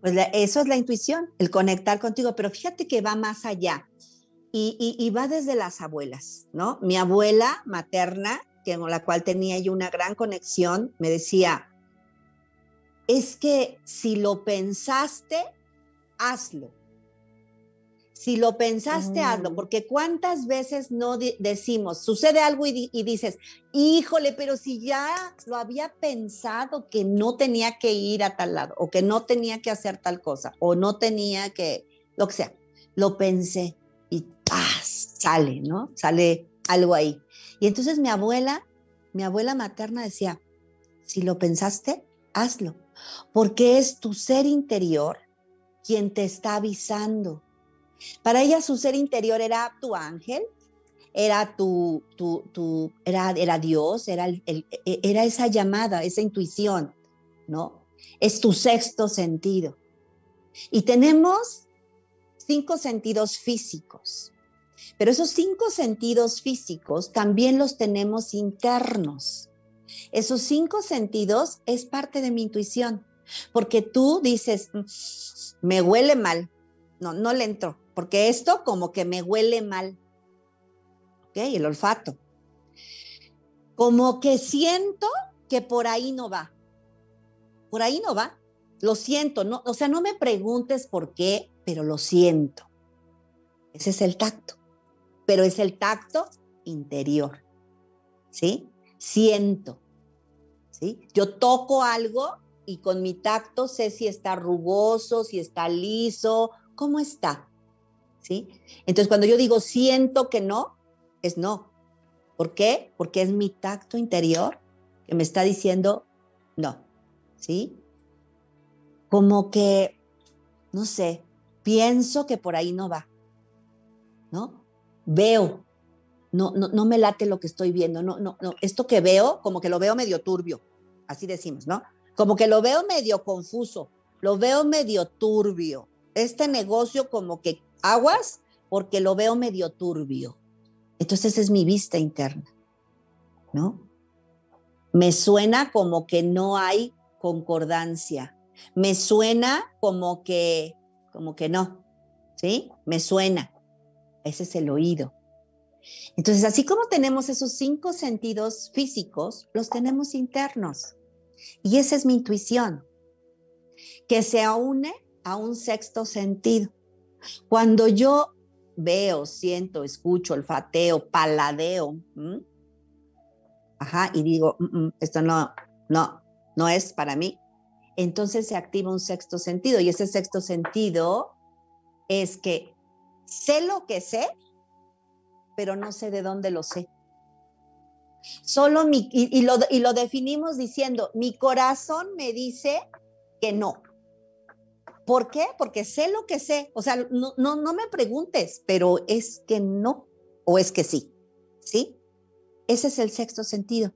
Pues eso es la intuición, el conectar contigo, pero fíjate que va más allá y, y va desde las abuelas, ¿no? Mi abuela materna con la cual tenía yo una gran conexión, me decía, es que si lo pensaste, hazlo. Si lo pensaste, hazlo, mm. porque cuántas veces no decimos, sucede algo y, y, dices, híjole, pero si ya lo había pensado que no tenía que ir a tal lado, o que no tenía que hacer tal cosa, o no tenía que, lo que sea, lo pensé y ¡paz! sale, ¿no? Sale algo ahí. Y entonces mi abuela, mi abuela materna decía, si lo pensaste, hazlo, porque es tu ser interior quien te está avisando. Para ella su ser interior era tu ángel, era tu, tu, tu era, era Dios, era, el, e, era esa llamada, esa intuición, ¿no? Es tu sexto sentido. Y tenemos cinco sentidos físicos, pero esos cinco sentidos físicos también los tenemos internos. Esos cinco sentidos es parte de mi intuición, porque tú dices, mm, me huele mal, no, no le entro, porque esto como que me huele mal. ¿Ok? El olfato. Como que siento que por ahí no va. Por ahí no va. Lo siento, no, o sea, no me preguntes por qué, pero lo siento. Ese es el tacto. Pero es el tacto interior. ¿Sí? Siento. ¿Sí? Yo toco algo y con mi tacto sé si está rugoso, si está liso, cómo está. ¿Sí? Entonces, cuando yo digo siento que no, es no. ¿Por qué? Porque es mi tacto interior que me está diciendo no. ¿Sí? Como que, no sé, pienso que por ahí no va. Veo. No, no, no me late lo que estoy viendo. No, no, no. Esto que veo, como que lo veo medio turbio. Así decimos, ¿no? Como que lo veo medio confuso. Lo veo medio turbio. Este negocio como que aguas porque lo veo medio turbio. Entonces es mi vista interna, ¿no? Me suena como que no hay concordancia. Me suena como que, como que no, ¿sí? Me suena. Ese es el oído. Entonces, así como tenemos esos cinco sentidos físicos, los tenemos internos. Y esa es mi intuición, que se une a un sexto sentido. Cuando yo veo, siento, escucho, olfateo, paladeo, ajá, y digo, mm, mm, esto no, no, no es para mí, entonces se activa un sexto sentido y ese sexto sentido es que sé lo que sé, pero no sé de dónde lo sé. Solo mi, y, lo, y lo definimos diciendo, mi corazón me dice que no. ¿Por qué? Porque sé lo que sé. O sea, no, no, no me preguntes, pero es que no o es que sí. ¿Sí? Ese es el sexto sentido,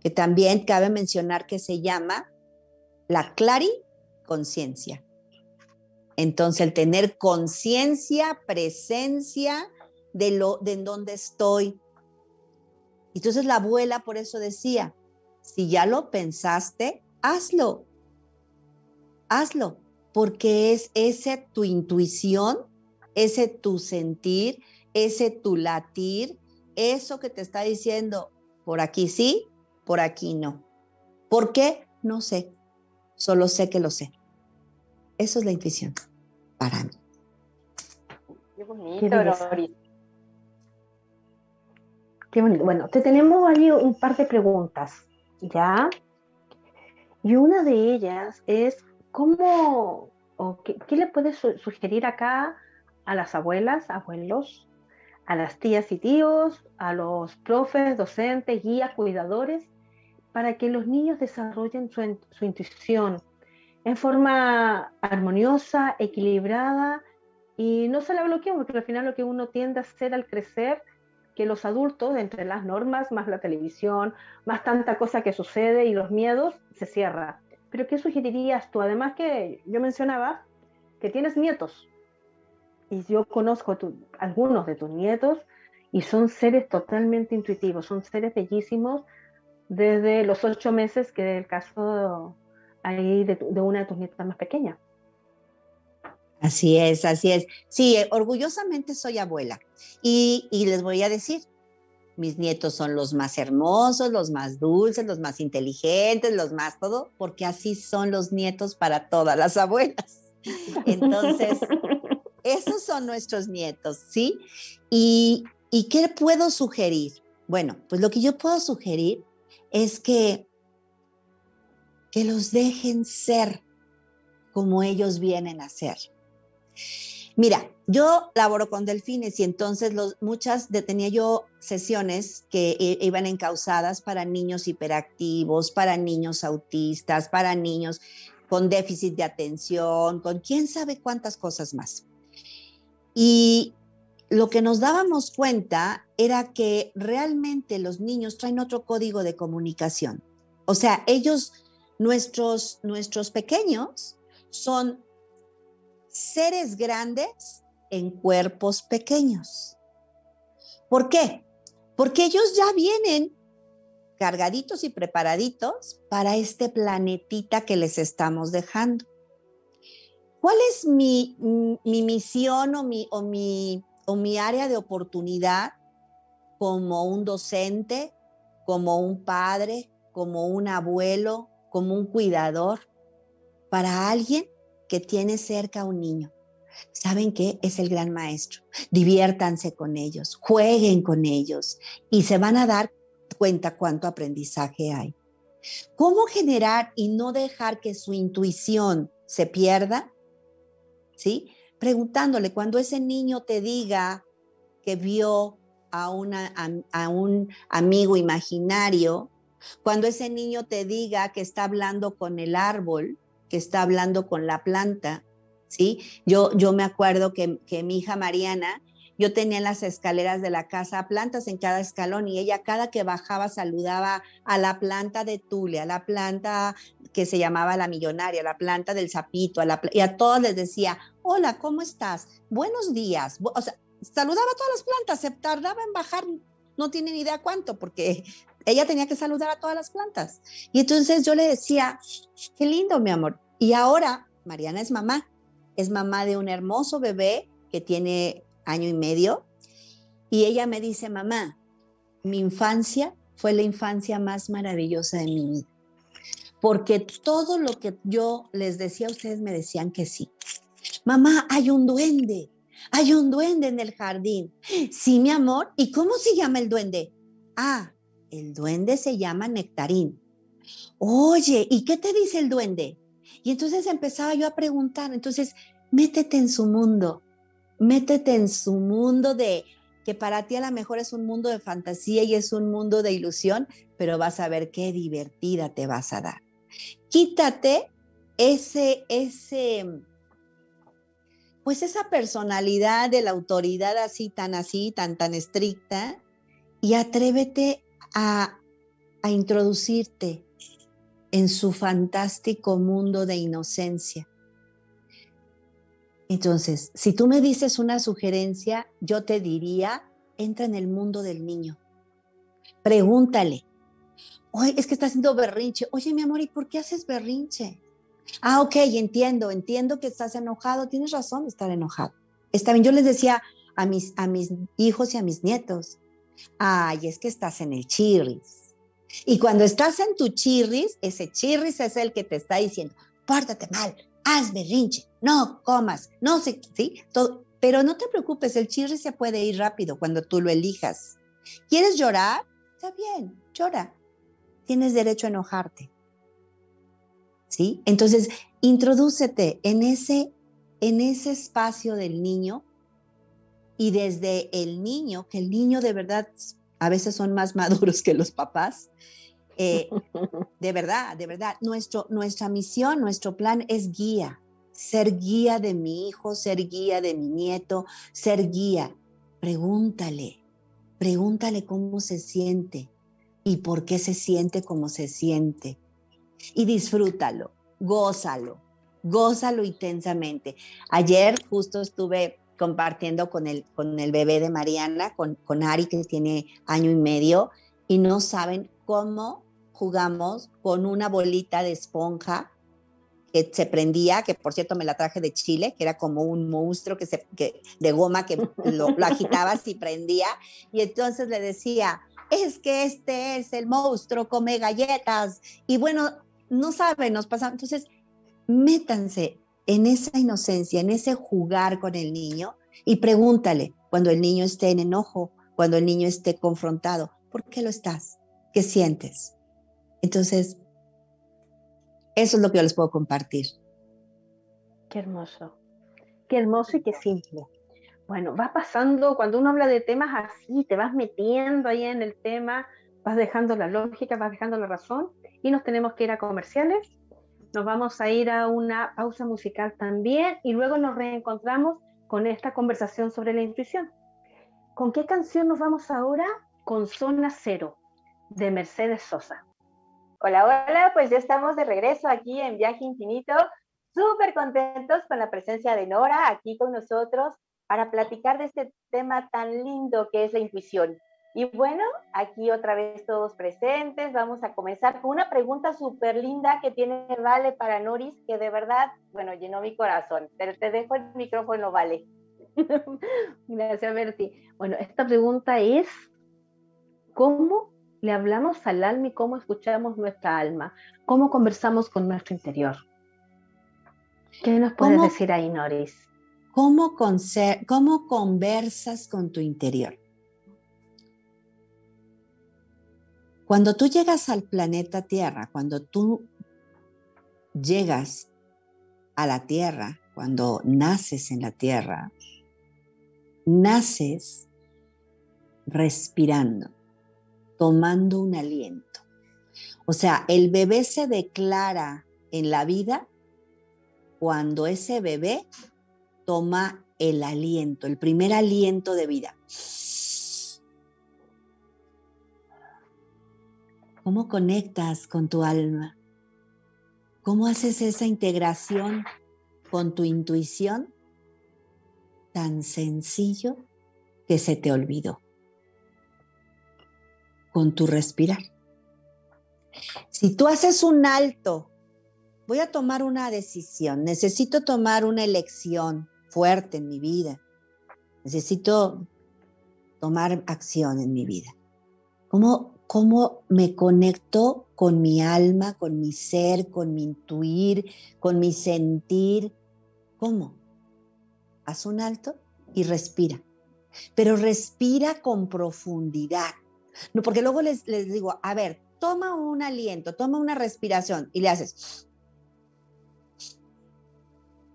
que también cabe mencionar que se llama la clariconciencia. Entonces, el tener conciencia, presencia de lo de en dónde estoy. Entonces la abuela por eso decía, si ya lo pensaste, hazlo. Hazlo porque es ese tu intuición, ese tu sentir, ese tu latir, eso que te está diciendo, por aquí sí, por aquí no. ¿Por qué? No sé, solo sé que lo sé. Eso es la intuición para mí. Qué bonito, Qué bonito. Bueno, te tenemos ahí un par de preguntas, ¿ya? Y una de ellas es ¿Cómo o qué, le puedes sugerir acá a las abuelas, abuelos, a las tías y tíos, a los profes, docentes, guías, cuidadores, para que los niños desarrollen su, su intuición en forma armoniosa, equilibrada y no se la bloqueen, porque al final lo que uno tiende a hacer al crecer, que los adultos, entre las normas, más la televisión, más tanta cosa que sucede y los miedos, se cierra. Pero ¿qué sugerirías tú? Además que yo mencionaba que tienes nietos y yo conozco algunos de tus nietos y son seres totalmente intuitivos, son seres bellísimos desde los ocho meses, que el caso ahí de, una de tus nietas más pequeñas. Así es, así es. Sí, orgullosamente soy abuela y, y les voy a decir, mis nietos son los más hermosos, los más dulces, los más inteligentes, los más todo, porque así son los nietos para todas las abuelas. Entonces, esos son nuestros nietos, ¿sí? ¿Y, ¿Y qué puedo sugerir? Bueno, pues lo que yo puedo sugerir es que, que los dejen ser como ellos vienen a ser. Mira, yo laboro con delfines y entonces muchas de, tenía yo sesiones que iban encausadas para niños hiperactivos, para niños autistas, para niños con déficit de atención, con quién sabe cuántas cosas más. Y lo que nos dábamos cuenta era que realmente los niños traen otro código de comunicación. O sea, ellos, nuestros, nuestros pequeños, son seres grandes en cuerpos pequeños. ¿Por qué? Porque ellos ya vienen cargaditos y preparaditos para este planetita que les estamos dejando. ¿Cuál es mi, mi misión o mi, o, mi, o mi área de oportunidad como un docente, como un padre, como un abuelo, como un cuidador para alguien que tiene cerca a un niño? ¿Saben qué? Es el gran maestro. Diviértanse con ellos, jueguen con ellos y se van a dar cuenta cuánto aprendizaje hay. ¿Cómo generar y no dejar que su intuición se pierda? ¿Sí? Preguntándole, cuando ese niño te diga que vio a, a, un amigo imaginario, cuando ese niño te diga que está hablando con el árbol, que está hablando con la planta, ¿sí? Yo, yo me acuerdo que, que mi hija Mariana yo tenía en las escaleras de la casa plantas en cada escalón y ella cada que bajaba saludaba a la planta de Tule, a la planta que se llamaba la millonaria, a la planta del sapito, a la, y a todos les decía, hola, ¿cómo estás? Buenos días. O sea, saludaba a todas las plantas, se tardaba en bajar, no tiene ni idea cuánto, porque ella tenía que saludar a todas las plantas. Y entonces yo le decía, qué lindo, mi amor. Y ahora Mariana es mamá, es mamá de un hermoso bebé que tiene año y medio, y ella me dice, mamá, mi infancia fue la infancia más maravillosa de mi vida, porque todo lo que yo les decía a ustedes me decían que sí. Mamá, hay un duende, hay un duende en el jardín. Sí, mi amor, ¿y cómo se llama el duende? Ah, el duende se llama Nectarín. Oye, ¿y qué te dice el duende? Y entonces empezaba yo a preguntar, entonces, métete en su mundo, métete en su mundo de que para ti a lo mejor es un mundo de fantasía y es un mundo de ilusión, pero vas a ver qué divertida te vas a dar. Quítate ese, ese, pues esa personalidad de la autoridad así, tan así, tan, tan estricta, y atrévete a, introducirte en su fantástico mundo de inocencia entonces, si tú me dices una sugerencia, yo te diría, entra en el mundo del niño. Pregúntale. Oye, es que está haciendo berrinche. Oye, mi amor, ¿y por qué haces berrinche? Ah, ok, entiendo, entiendo que estás enojado. Tienes razón de estar enojado. Está bien, yo les decía a mis, a mis hijos y a mis nietos, ay, es que estás en el chirris. Y cuando estás en tu chirris, ese chirris es el que te está diciendo, pórtate mal, haz berrinche, no comas, no sé, ¿sí? Pero no te preocupes, el chirri se puede ir rápido cuando tú lo elijas. ¿Quieres llorar? Está bien, llora. Tienes derecho a enojarte. ¿Sí? Entonces, introdúcete en ese, en ese espacio del niño y desde el niño, que el niño de verdad a veces son más maduros que los papás, eh, de verdad, de verdad, nuestro, nuestra misión, nuestro plan es guía, ser guía de mi hijo, ser guía de mi nieto, ser guía. Pregúntale, pregúntale cómo se siente y por qué se siente como se siente. Y disfrútalo, gózalo, gózalo intensamente. Ayer justo estuve compartiendo con el, con el bebé de Mariana, con, con Ari, que tiene año y medio, y no saben cómo jugamos con una bolita de esponja que se prendía, que por cierto me la traje de Chile, que era como un monstruo que se, que, de goma que lo, lo agitabas y prendía. Y entonces le decía, es que este es el monstruo, come galletas. Y bueno, no saben, nos pasa. Entonces, métanse en esa inocencia, en ese jugar con el niño y pregúntale cuando el niño esté en enojo, cuando el niño esté confrontado, ¿por qué lo estás? ¿Qué sientes? Entonces, eso es lo que yo les puedo compartir. Qué hermoso, qué hermoso y qué simple. Bueno, va pasando, cuando uno habla de temas así, te vas metiendo ahí en el tema, vas dejando la lógica, vas dejando la razón y nos tenemos que ir a comerciales. Nos vamos a ir a una pausa musical también y luego nos reencontramos con esta conversación sobre la intuición. ¿Con qué canción nos vamos ahora? Con Zona Cero, de Mercedes Sosa. Hola, hola, pues ya estamos de regreso aquí en Viaje Infinito, súper contentos con la presencia de Nora aquí con nosotros para platicar de este tema tan lindo que es la intuición. Y bueno, aquí otra vez todos presentes, vamos a comenzar con una pregunta súper linda que tiene Vale para Noris, que de verdad, bueno, llenó mi corazón. Pero te dejo el micrófono, Vale. Gracias, Berti. Bueno, esta pregunta es, ¿cómo le hablamos al alma y cómo escuchamos nuestra alma? ¿Cómo conversamos con nuestro interior? ¿Qué nos puedes decir ahí, Noris? ¿Cómo, ¿Cómo conversas con tu interior? Cuando tú llegas al planeta Tierra, cuando tú llegas a la Tierra, cuando naces en la Tierra, naces respirando, tomando un aliento. O sea, el bebé se declara en la vida cuando ese bebé toma el aliento, el primer aliento de vida. ¿Cómo conectas con tu alma? ¿Cómo haces esa integración con tu intuición? Tan sencillo que se te olvidó. Con tu respirar. Si tú haces un alto voy a tomar una decisión, necesito tomar una elección fuerte en mi vida, necesito tomar acción en mi vida. ¿Cómo, cómo me conecto con mi alma, con mi ser, con mi intuir, con mi sentir? ¿Cómo? Haz un alto y respira. Pero respira con profundidad. No, porque luego les, les digo, a ver, toma un aliento, toma una respiración y le haces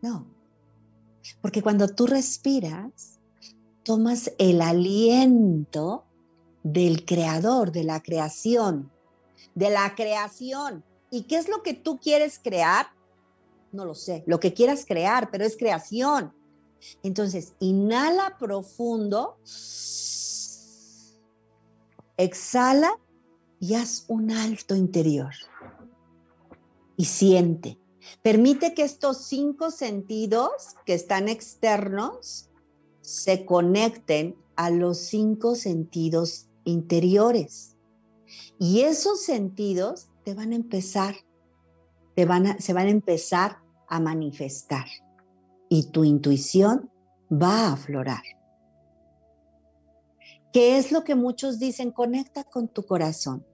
no, porque cuando tú respiras, tomas el aliento del creador, de la creación, de la creación. ¿Y qué es lo que tú quieres crear? No lo sé, lo que quieras crear, pero es creación. Entonces, inhala profundo, exhala y haz un alto interior. Y siente. Permite que estos cinco sentidos que están externos se conecten a los cinco sentidos interiores. Y esos sentidos te van a empezar, te van se van a empezar a manifestar. Y tu intuición va a aflorar. ¿Qué es lo que muchos dicen? Conecta con tu corazón.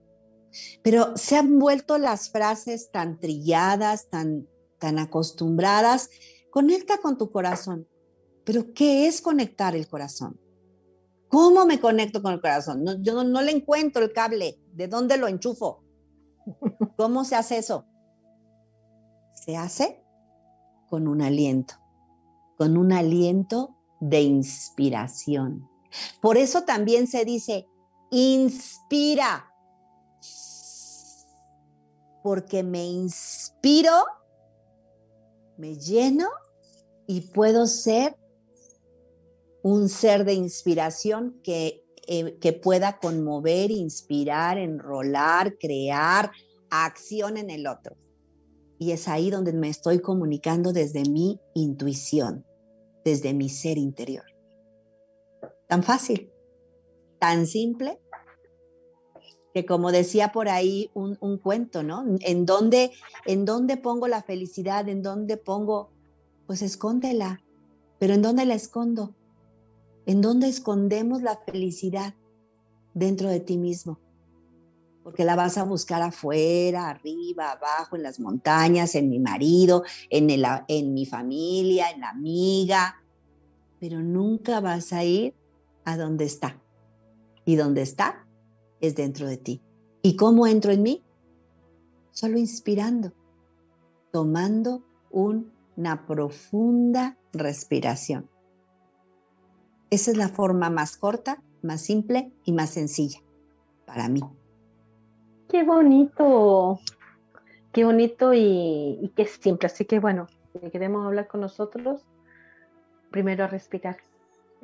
Pero se han vuelto las frases tan trilladas, tan, tan acostumbradas. Conecta con tu corazón. Pero ¿qué es conectar el corazón? ¿Cómo me conecto con el corazón? yo no, no le encuentro el cable. ¿De dónde lo enchufo? ¿Cómo se hace eso? Se hace con un aliento, con un aliento de inspiración. Por eso también se dice, inspira, porque me inspiro, me lleno y puedo ser un ser de inspiración que, eh, que pueda conmover, inspirar, enrolar, crear acción en el otro. Y es ahí donde me estoy comunicando desde mi intuición, desde mi ser interior. Tan fácil, tan simple que como decía por ahí un, cuento, ¿no? ¿En dónde, ¿En dónde pongo la felicidad? ¿En dónde pongo? Pues escóndela. Pero ¿en dónde la escondo? ¿En dónde escondemos la felicidad? Dentro de ti mismo. Porque la vas a buscar afuera, arriba, abajo, en las montañas, en mi marido, en, el, en mi familia, en la amiga. Pero nunca vas a ir a donde está. Y donde está es dentro de ti. ¿Y cómo entro en mí? Solo inspirando, tomando una profunda respiración. Esa es la forma más corta, más simple y más sencilla para mí. Qué bonito. qué bonito y, qué simple. Así que bueno, si queremos hablar con nosotros, primero a respirar.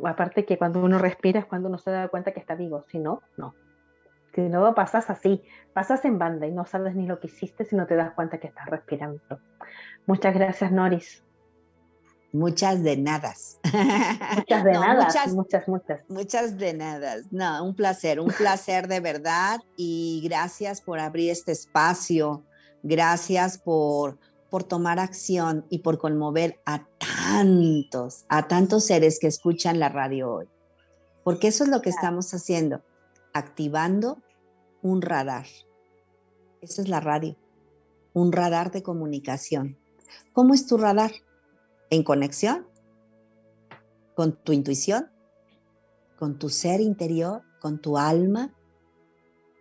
Aparte que cuando uno respira es cuando uno se da cuenta que está vivo, si no, no. Si no, pasas así, pasas en banda y no sabes ni lo que hiciste si no te das cuenta que estás respirando. Muchas gracias, Noris. Muchas de nada. Muchas de nada. Muchas, muchas, muchas. Muchas de nada. No, un placer, un placer de verdad y gracias por abrir este espacio. Gracias por, por tomar acción y por conmover a tantos, a tantos seres que escuchan la radio hoy. Porque eso es lo que estamos haciendo, activando un radar. Esa es la radio, un radar de comunicación. ¿Cómo es tu radar? En conexión con tu intuición, con tu ser interior, con tu alma,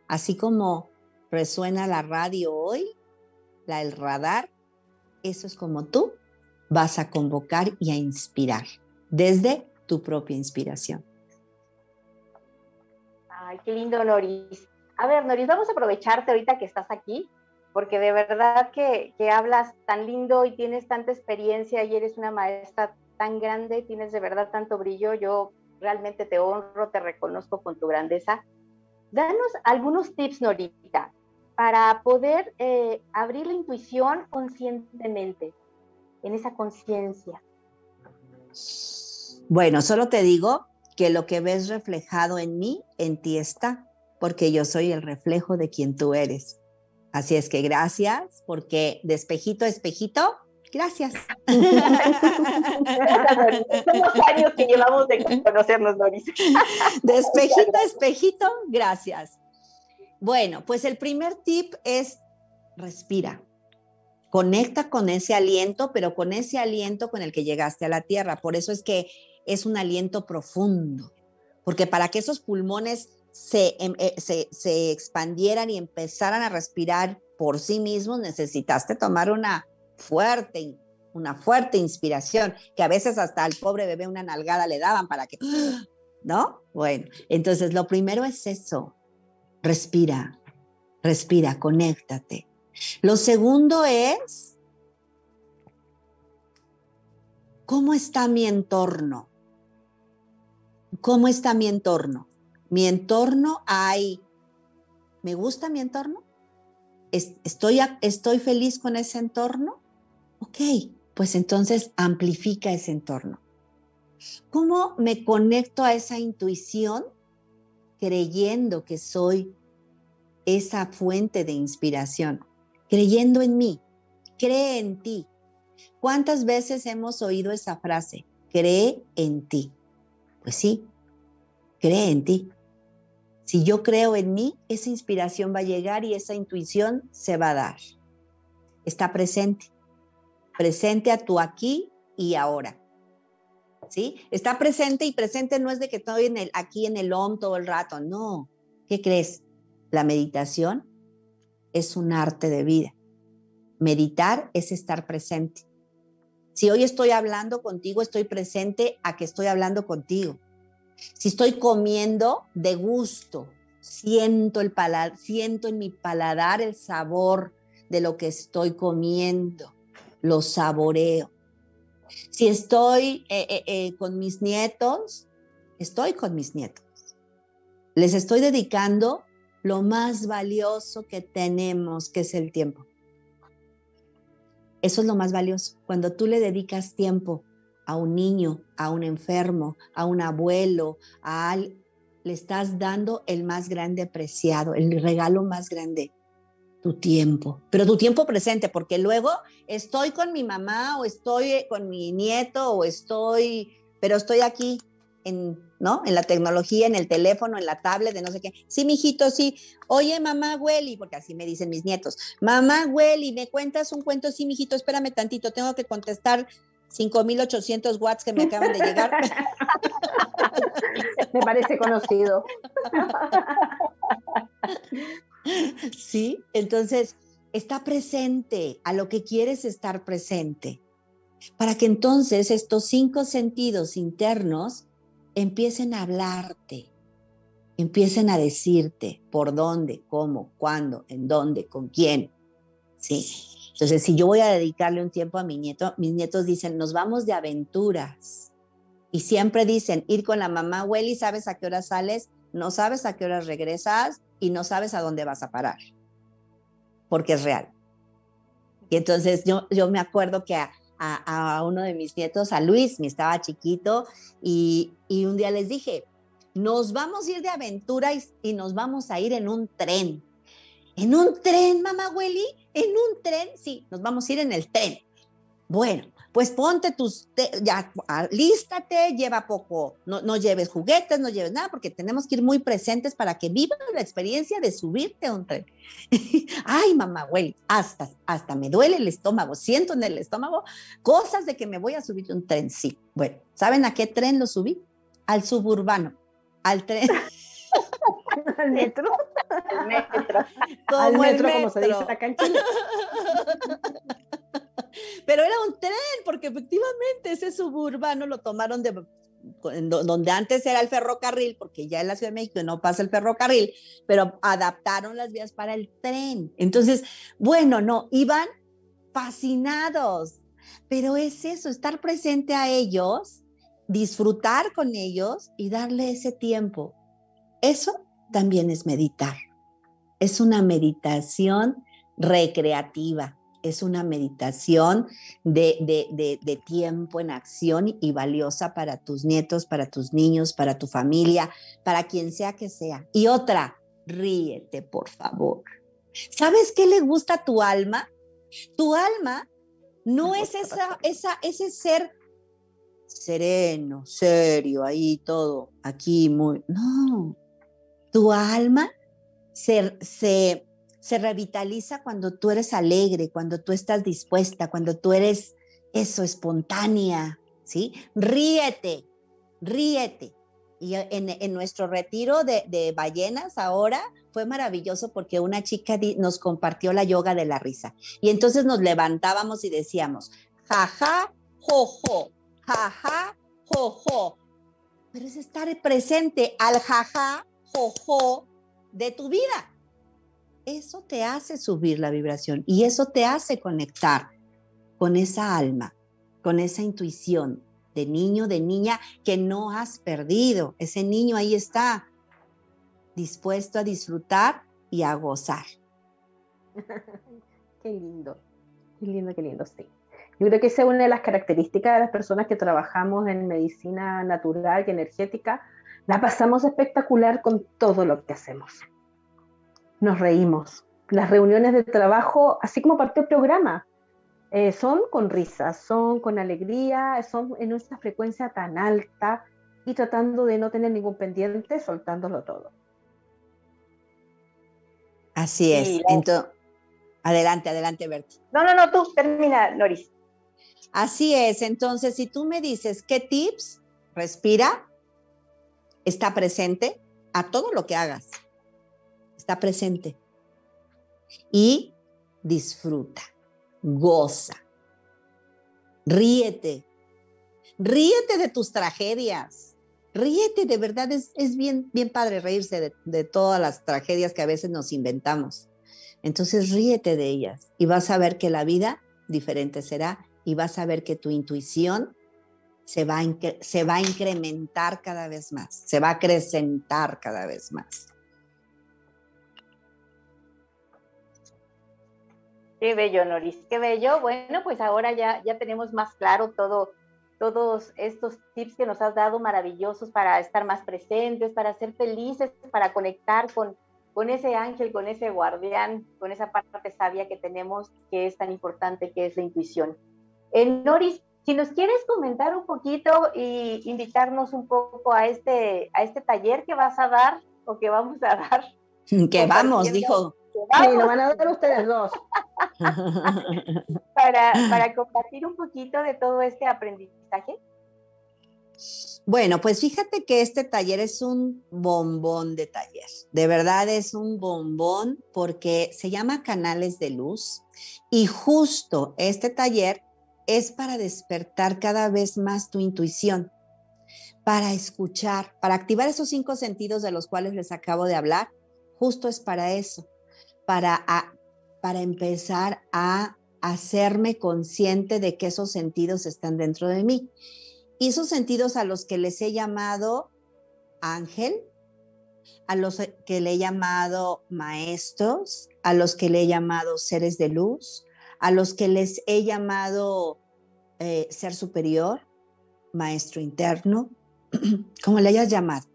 así como resuena la radio hoy, la el radar, eso es como tú vas a convocar y a inspirar desde tu propia inspiración. Ay, qué lindo, Noris. A ver, Noris, vamos a aprovecharte ahorita que estás aquí porque de verdad que, hablas tan lindo y tienes tanta experiencia y eres una maestra tan grande, tienes de verdad tanto brillo, yo realmente te honro, te reconozco con tu grandeza. Danos algunos tips, Norita, para poder eh, abrir la intuición conscientemente, en esa conciencia. Bueno, solo te digo que lo que ves reflejado en mí, en ti está, porque yo soy el reflejo de quien tú eres. Así es que gracias, porque de espejito a espejito, gracias. Somos años que llevamos de conocernos, Doris. De espejito a espejito, gracias. Bueno, pues el primer tip es respira. Conecta con ese aliento, pero con ese aliento con el que llegaste a la tierra. Por eso es que es un aliento profundo, porque para que esos pulmones Em, eh, se, se, expandieran y empezaran a respirar por sí mismos, necesitaste tomar una fuerte, una fuerte inspiración, que a veces hasta al pobre bebé una nalgada le daban para que, ¿no? Bueno, entonces lo primero es eso, respira, respira, conéctate. Lo segundo es, ¿cómo está mi entorno? ¿Cómo está mi entorno? Mi entorno hay, ¿me gusta mi entorno? ¿Estoy, ¿Estoy feliz con ese entorno? Ok, pues entonces amplifica ese entorno. ¿Cómo me conecto a esa intuición creyendo que soy esa fuente de inspiración? Creyendo en mí, cree en ti. ¿Cuántas veces hemos oído esa frase? Cree en ti. Pues sí, cree en ti. Si yo creo en mí, esa inspiración va a llegar y esa intuición se va a dar. Está presente, presente a tu aquí y ahora. ¿Sí? Está presente y presente no es de que estoy en el, aquí en el OM todo el rato, no. ¿Qué crees? La meditación es un arte de vida. Meditar es estar presente. Si hoy estoy hablando contigo, estoy presente a que estoy hablando contigo. Si estoy comiendo de gusto, siento el paladar, siento en mi paladar el sabor de lo que estoy comiendo, lo saboreo. Si estoy eh, eh, eh, con mis nietos, estoy con mis nietos. Les estoy dedicando lo más valioso que tenemos, que es el tiempo. Eso es lo más valioso. Cuando tú le dedicas tiempo a un niño, a un enfermo, a un abuelo, a al, le estás dando el más grande apreciado, el regalo más grande, tu tiempo, pero tu tiempo presente, porque luego estoy con mi mamá o estoy con mi nieto o estoy, pero estoy aquí en, ¿no? En la tecnología, en el teléfono, en la tablet, de no sé qué. Sí, mijito, sí. Oye, mamá Welly, porque así me dicen mis nietos. Mamá Welly, ¿me cuentas un cuento? Sí, mijito, espérame tantito, tengo que contestar 5.800 watts que me acaban de llegar. me parece conocido. sí, entonces está presente a lo que quieres estar presente, para que entonces estos cinco sentidos internos empiecen a hablarte, empiecen a decirte por dónde, cómo, cuándo, en dónde, con quién. ¿sí? Entonces, si yo voy a dedicarle un tiempo a mi nieto, mis nietos dicen, nos vamos de aventuras. Y siempre dicen, ir con la mamá, Welly, ¿sabes a qué hora sales? No sabes a qué hora regresas y no sabes a dónde vas a parar. Porque es real. Y entonces yo, yo me acuerdo que a, uno de mis nietos, a Luis, me estaba chiquito, y, un día les dije, nos vamos a ir de aventura y, y nos vamos a ir en un tren. ¿En un tren, mamá Willy? ¿En un tren? Sí, nos vamos a ir en el tren. Bueno, pues ponte tus, ya, lístate, lleva poco, no, no, lleves juguetes, no lleves nada, porque tenemos que ir muy presentes para que vivan la experiencia de subirte a un tren. Ay, mamá, güey, hasta, hasta me duele el estómago, siento en el estómago cosas de que me voy a subir a un tren, sí. Bueno, ¿saben a qué tren lo subí? Al suburbano, al tren. al metro. Al metro. Como al metro, como se dice acá en Chile. Pero era un tren, porque efectivamente ese suburbano lo tomaron de donde antes era el ferrocarril, porque ya en la Ciudad de México no pasa el ferrocarril, pero adaptaron las vías para el tren. Entonces, bueno, no, iban fascinados, pero es eso, estar presente a ellos, disfrutar con ellos y darle ese tiempo. Eso también es meditar. Es una meditación recreativa es una meditación de, tiempo en acción y valiosa para tus nietos, para tus niños, para tu familia, para quien sea que sea. Y otra, ríete, por favor. ¿Sabes qué le gusta a tu alma? Tu alma no es esa, esa, ese ser sereno, serio, ahí todo, aquí muy... No, tu alma se, se, se revitaliza cuando tú eres alegre, cuando tú estás dispuesta, cuando tú eres eso, espontánea, ¿sí? Ríete, ríete. Y en, nuestro retiro de, ballenas ahora fue maravilloso porque una chica nos compartió la yoga de la risa. Y entonces nos levantábamos y decíamos, jaja, jojo, jaja, jojo. Pero es estar presente al jaja, jojo de tu vida eso te hace subir la vibración y eso te hace conectar con esa alma, con esa intuición de niño, de niña que no has perdido. Ese niño ahí está, dispuesto a disfrutar y a gozar. qué lindo, qué lindo, qué lindo, sí. Yo creo que esa es una de las características de las personas que trabajamos en medicina natural y energética. La pasamos espectacular con todo lo que hacemos nos reímos. Las reuniones de trabajo, así como parte del programa, eh, son con risas, son con alegría, son en esa frecuencia tan alta y tratando de no tener ningún pendiente, soltándolo todo. Así es. Entonces, adelante, adelante, Berti. No, no, no, tú termina, Noris. Así es. Entonces, si tú me dices qué tips, respira, está presente a todo lo que hagas está presente. Y disfruta, goza, ríete, ríete de tus tragedias, ríete, de verdad es, bien, bien padre reírse de, de todas las tragedias que a veces nos inventamos. Entonces ríete de ellas y vas a ver que la vida diferente será y vas a ver que tu intuición se va, se va a incrementar cada vez más, se va a acrecentar cada vez más. Qué bello, Noris, qué bello. Bueno, pues ahora ya, ya tenemos más claro todo, todos estos tips que nos has dado maravillosos para estar más presentes, para ser felices, para conectar con, con ese ángel, con ese guardián, con esa parte sabia que tenemos que es tan importante, que es la intuición. Eh, Noris, si nos quieres comentar un poquito y invitarnos un poco a este, a este taller que vas a dar o que vamos a dar. Que vamos, dijo. Sí, lo van a dar ustedes dos. para, para compartir un poquito de todo este aprendizaje. Bueno, pues fíjate que este taller es un bombón de taller. De verdad es un bombón porque se llama Canales de Luz y justo este taller es para despertar cada vez más tu intuición, para escuchar, para activar esos cinco sentidos de los cuales les acabo de hablar. Justo es para eso, para para empezar a hacerme consciente de que esos sentidos están dentro de mí. Y esos sentidos a los que les he llamado ángel, a los que le he llamado maestros, a los que le he llamado seres de luz, a los que les he llamado eh, ser superior, maestro interno, como le hayas llamado.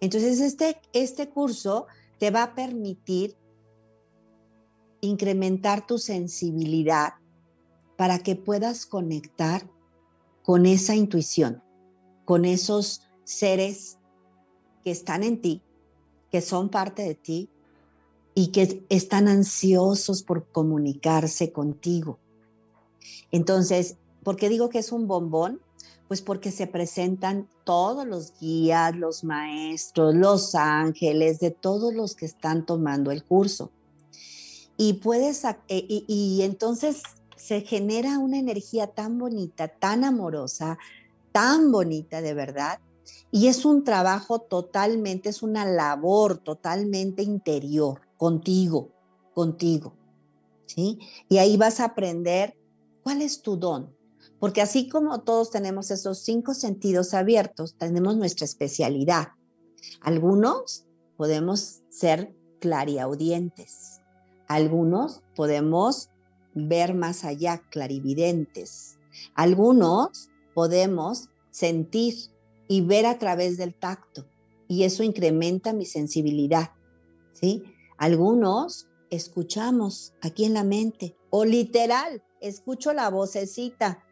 Entonces, este, este curso te va a permitir incrementar tu sensibilidad para que puedas conectar con esa intuición, con esos seres que están en ti, que son parte de ti y que están ansiosos por comunicarse contigo. Entonces, ¿por qué digo que es un bombón? Pues porque se presentan todos los guías, los maestros, los ángeles, de todos los que están tomando el curso. Y puedes, eh, y, entonces se genera una energía tan bonita, tan amorosa, tan bonita de verdad. Y es un trabajo totalmente, es una labor totalmente interior, contigo, contigo. ¿Sí? Y ahí vas a aprender cuál es tu don, porque así como todos tenemos esos cinco sentidos abiertos, tenemos nuestra especialidad. Algunos podemos ser clariaudientes, algunos podemos ver más allá, clarividentes, algunos podemos sentir y ver a través del tacto y eso incrementa mi sensibilidad, ¿sí? Algunos escuchamos aquí en la mente o literal, escucho la vocecita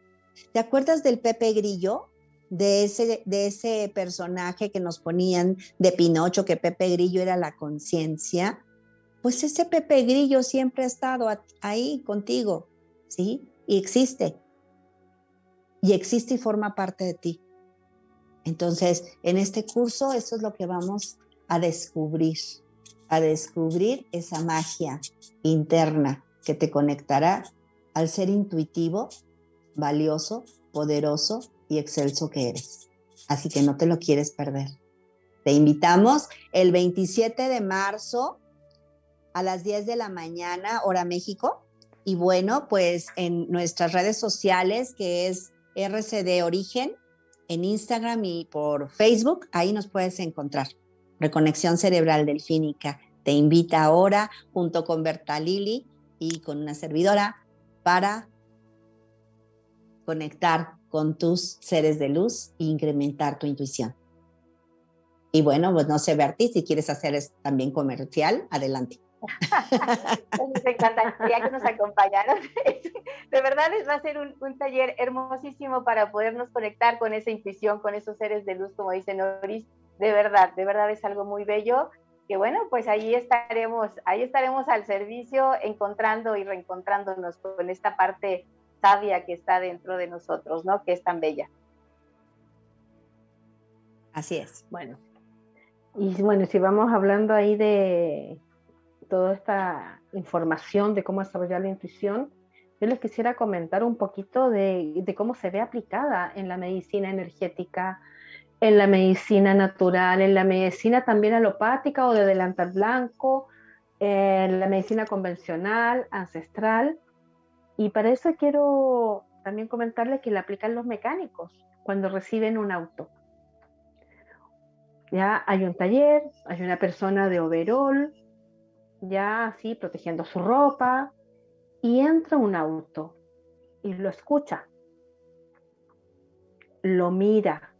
¿Te acuerdas del Pepe Grillo? De ese, de ese personaje que nos ponían de Pinocho, que Pepe Grillo era la conciencia. Pues ese Pepe Grillo siempre ha estado ahí contigo, ¿sí? Y existe. Y existe y forma parte de ti. Entonces, en este curso, eso es lo que vamos a descubrir, a descubrir esa magia interna que te conectará al ser intuitivo valioso, poderoso y excelso que eres. Así que no te lo quieres perder. Te invitamos el 27 de marzo a las 10 de la mañana, hora México. Y bueno, pues en nuestras redes sociales, que es RCD Origen, en Instagram y por Facebook, ahí nos puedes encontrar. Reconexión Cerebral Delfínica te invita ahora, junto con Berta Lili y con una servidora, para conectar con tus seres de luz e incrementar tu intuición. Y bueno, pues no sé, Berti, si quieres hacer también comercial, adelante. Me encantaría que nos acompañaran. De verdad, va a ser un, un, taller hermosísimo para podernos conectar con esa intuición, con esos seres de luz, como dice Noris. De verdad, de verdad es algo muy bello. Que bueno, pues ahí estaremos, ahí estaremos al servicio, encontrando y reencontrándonos con esta parte sabia que está dentro de nosotros, ¿no? Que es tan bella. Así es. Bueno. Y bueno, si vamos hablando ahí de toda esta información de cómo desarrollar la intuición, yo les quisiera comentar un poquito de, cómo se ve aplicada en la medicina energética, en la medicina natural, en la medicina también alopática o de delantal blanco, en la medicina convencional, ancestral, y para eso quiero también comentarles que la aplican los mecánicos cuando reciben un auto. Ya hay un taller, hay una persona de overall, ya así protegiendo su ropa, y entra un auto y lo escucha, lo mira,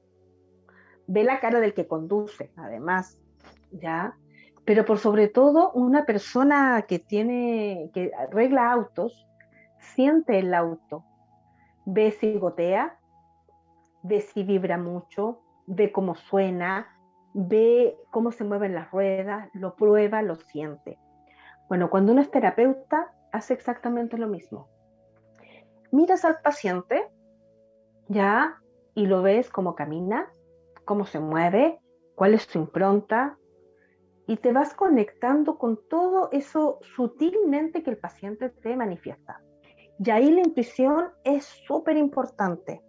ve la cara del que conduce, además, ya, pero por sobre todo una persona que tiene, que arregla autos, siente el auto, ve si gotea, ve si vibra mucho, ve cómo suena, ve cómo se mueven las ruedas, lo prueba, lo siente. Bueno, cuando uno es terapeuta, hace exactamente lo mismo. Miras al paciente, ya, y lo ves cómo camina, cómo se mueve, cuál es su impronta, y te vas conectando con todo eso sutilmente que el paciente te manifiesta. Y ahí la intuición es súper importante.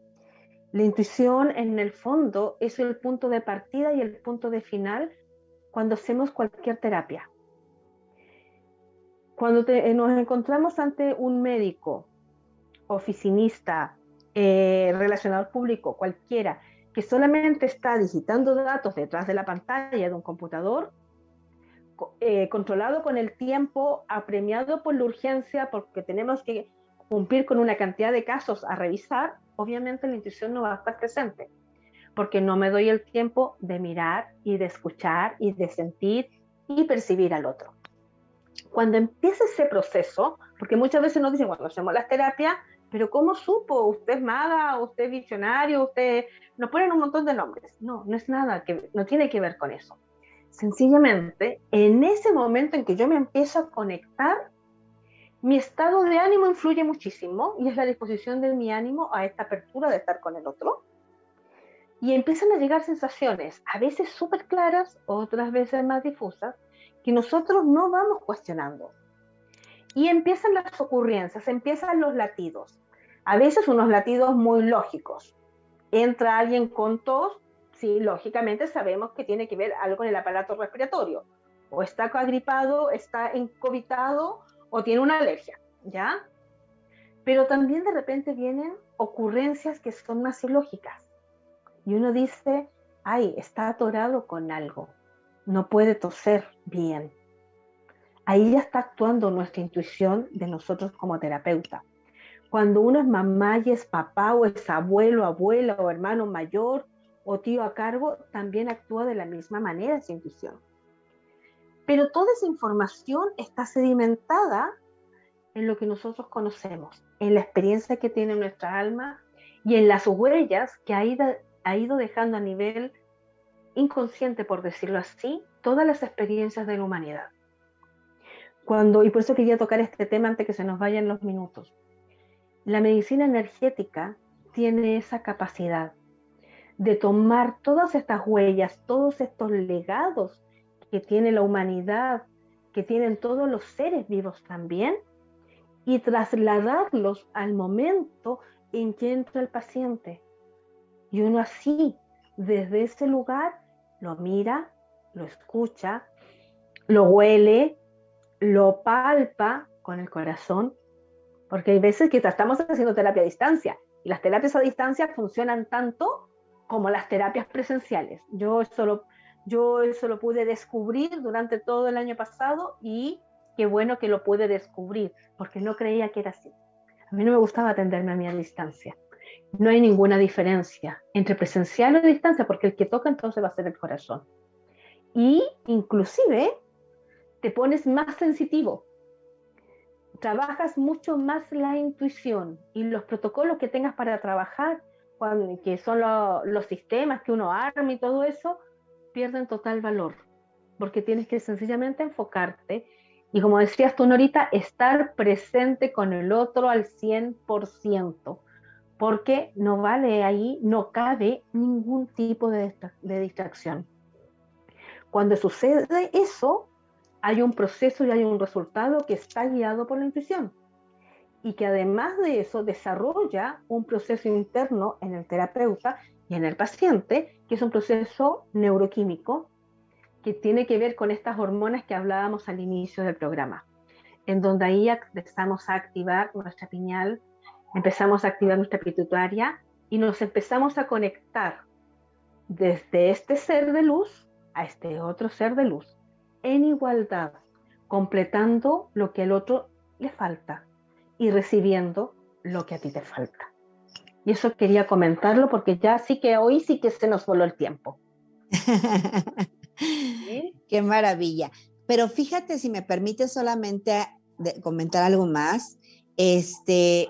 La intuición en el fondo es el punto de partida y el punto de final cuando hacemos cualquier terapia. Cuando nos encontramos ante un médico, oficinista, eh, relacionador público, cualquiera, que solamente está digitando datos detrás de la pantalla de un computador, eh, controlado con el tiempo, apremiado por la urgencia, porque tenemos que cumplir con una cantidad de casos a revisar, obviamente la intuición no va a estar presente, porque no me doy el tiempo de mirar y de escuchar y de sentir y percibir al otro. Cuando empieza ese proceso, porque muchas veces nos dicen cuando hacemos las terapias, pero ¿cómo supo? ¿Usted es maga? ¿Usted es visionario? ¿Usted...? Nos ponen un montón de nombres. No, no es nada, que no tiene que ver con eso. Sencillamente, en ese momento en que yo me empiezo a conectar, mi estado de ánimo influye muchísimo y es la disposición de mi ánimo a esta apertura de estar con el otro. Y empiezan a llegar sensaciones, a veces súper claras, otras veces más difusas, que nosotros no vamos cuestionando. Y empiezan las ocurrencias, empiezan los latidos. A veces unos latidos muy lógicos. Entra alguien con tos, sí, lógicamente sabemos que tiene que ver algo con el aparato respiratorio. O está agripado, está encovitado o tiene una alergia, ¿ya? Pero también de repente vienen ocurrencias que son más ilógicas. Y uno dice, ay, está atorado con algo, no puede toser bien ahí ya está actuando nuestra intuición de nosotros como terapeuta. Cuando uno es mamá y es papá o es abuelo, abuela o hermano mayor o tío a cargo, también actúa de la misma manera esa intuición. Pero toda esa información está sedimentada en lo que nosotros conocemos, en la experiencia que tiene nuestra alma y en las huellas que ha ido, ha ido dejando a nivel inconsciente, por decirlo así, todas las experiencias de la humanidad cuando, y por eso quería tocar este tema antes que se nos vayan los minutos. La medicina energética tiene esa capacidad de tomar todas estas huellas, todos estos legados que tiene la humanidad, que tienen todos los seres vivos también, y trasladarlos al momento en que entra el paciente. Y uno así, desde ese lugar, lo mira, lo escucha, lo huele, lo palpa con el corazón, porque hay veces que estamos haciendo terapia a distancia y las terapias a distancia funcionan tanto como las terapias presenciales. Yo eso lo, yo eso lo pude descubrir durante todo el año pasado y qué bueno que lo pude descubrir, porque no creía que era así. A mí no me gustaba atenderme a mí a distancia. No hay ninguna diferencia entre presencial o distancia, porque el que toca entonces va a ser el corazón. Y inclusive te pones más sensitivo, trabajas mucho más la intuición y los protocolos que tengas para trabajar, que son los sistemas que uno arma y todo eso, pierden total valor, porque tienes que sencillamente enfocarte y como decías tú, Norita, estar presente con el otro al 100%, porque no vale ahí, no cabe ningún tipo de distracción. Cuando sucede eso, hay un proceso y hay un resultado que está guiado por la intuición y que además de eso desarrolla un proceso interno en el terapeuta y en el paciente, que es un proceso neuroquímico que tiene que ver con estas hormonas que hablábamos al inicio del programa, en donde ahí empezamos a activar nuestra piñal, empezamos a activar nuestra pituitaria y nos empezamos a conectar desde este ser de luz a este otro ser de luz en igualdad, completando lo que al otro le falta y recibiendo lo que a ti te falta. Y eso quería comentarlo porque ya sí que hoy sí que se nos voló el tiempo. Qué maravilla. Pero fíjate, si me permite solamente comentar algo más, este,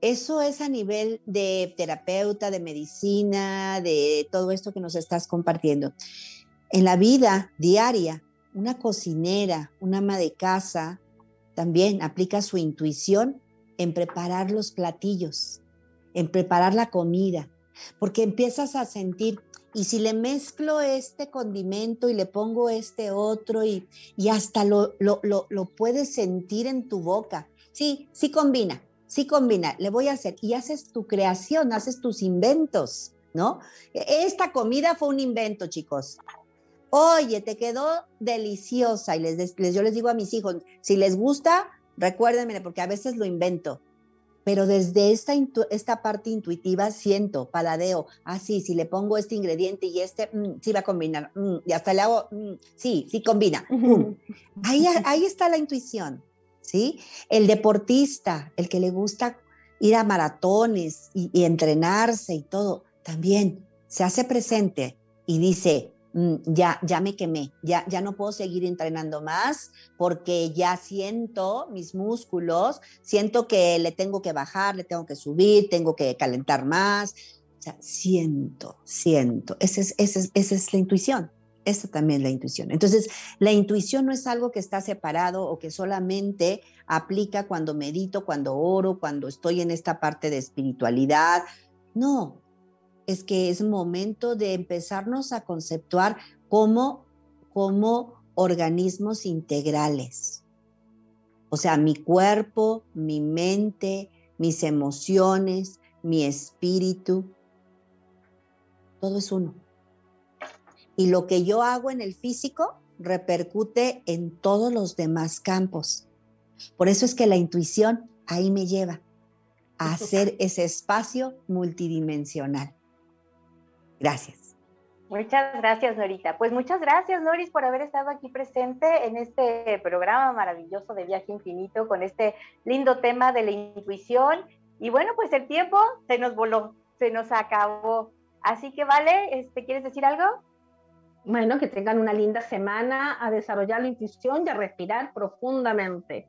eso es a nivel de terapeuta, de medicina, de todo esto que nos estás compartiendo. En la vida diaria, una cocinera, una ama de casa, también aplica su intuición en preparar los platillos, en preparar la comida, porque empiezas a sentir, y si le mezclo este condimento y le pongo este otro y, y hasta lo, lo, lo, lo puedes sentir en tu boca. Sí, sí combina, sí combina, le voy a hacer. Y haces tu creación, haces tus inventos, ¿no? Esta comida fue un invento, chicos oye, te quedó deliciosa. Y les, yo les digo a mis hijos, si les gusta, recuérdenme, porque a veces lo invento. Pero desde esta, esta parte intuitiva siento, paladeo, ah, sí, si le pongo este ingrediente y este, mm, sí va a combinar, mm, y hasta le hago, mm, sí, sí combina. ahí, ahí está la intuición, ¿sí? El deportista, el que le gusta ir a maratones y entrenarse y todo, también se hace presente y dice, ya, ya me quemé, ya, ya no puedo seguir entrenando más porque ya siento mis músculos, siento que le tengo que bajar, le tengo que subir, tengo que calentar más. Siento, siento. Esa es, esa es, la intuición. Esa también es la intuición. Entonces, la intuición no es algo que está separado o que solamente aplica cuando medito, cuando oro, cuando estoy en esta parte de espiritualidad. No, es que es momento de empezarnos a conceptuar como, como organismos integrales. O sea, mi cuerpo, mi mente, mis emociones, mi espíritu, todo es uno. Y lo que yo hago en el físico repercute en todos los demás campos. Por eso es que la intuición ahí me lleva a hacer ese espacio multidimensional. Gracias. Muchas gracias, Norita. Pues muchas gracias, Noris, por haber estado aquí presente en este programa maravilloso de Viaje Infinito con este lindo tema de la intuición. Y bueno, pues el tiempo se nos voló, se nos acabó. Así que, vale, este, ¿quieres decir algo? Bueno, que tengan una linda semana a desarrollar la intuición y a respirar profundamente.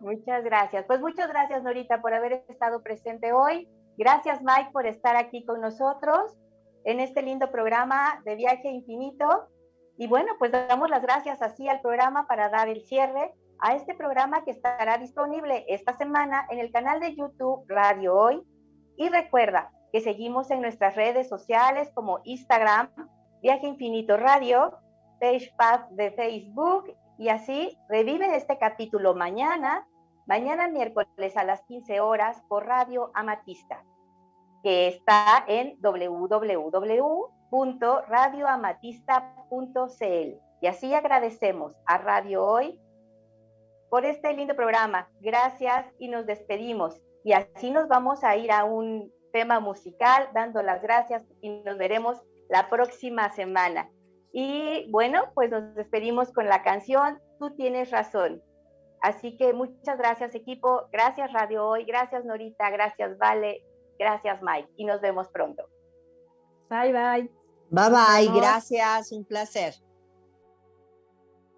Muchas gracias. Pues muchas gracias, Norita, por haber estado presente hoy. Gracias, Mike, por estar aquí con nosotros en este lindo programa de Viaje Infinito. Y bueno, pues damos las gracias así al programa para dar el cierre a este programa que estará disponible esta semana en el canal de YouTube Radio Hoy. Y recuerda que seguimos en nuestras redes sociales como Instagram, Viaje Infinito Radio, Path de Facebook y así reviven este capítulo mañana mañana miércoles a las 15 horas por Radio Amatista, que está en www.radioamatista.cl. Y así agradecemos a Radio Hoy por este lindo programa. Gracias y nos despedimos. Y así nos vamos a ir a un tema musical dando las gracias y nos veremos la próxima semana. Y bueno, pues nos despedimos con la canción Tú tienes razón. Así que muchas gracias equipo, gracias Radio Hoy, gracias Norita, gracias Vale, gracias Mike. Y nos vemos pronto. Bye bye. Bye bye, gracias, un placer.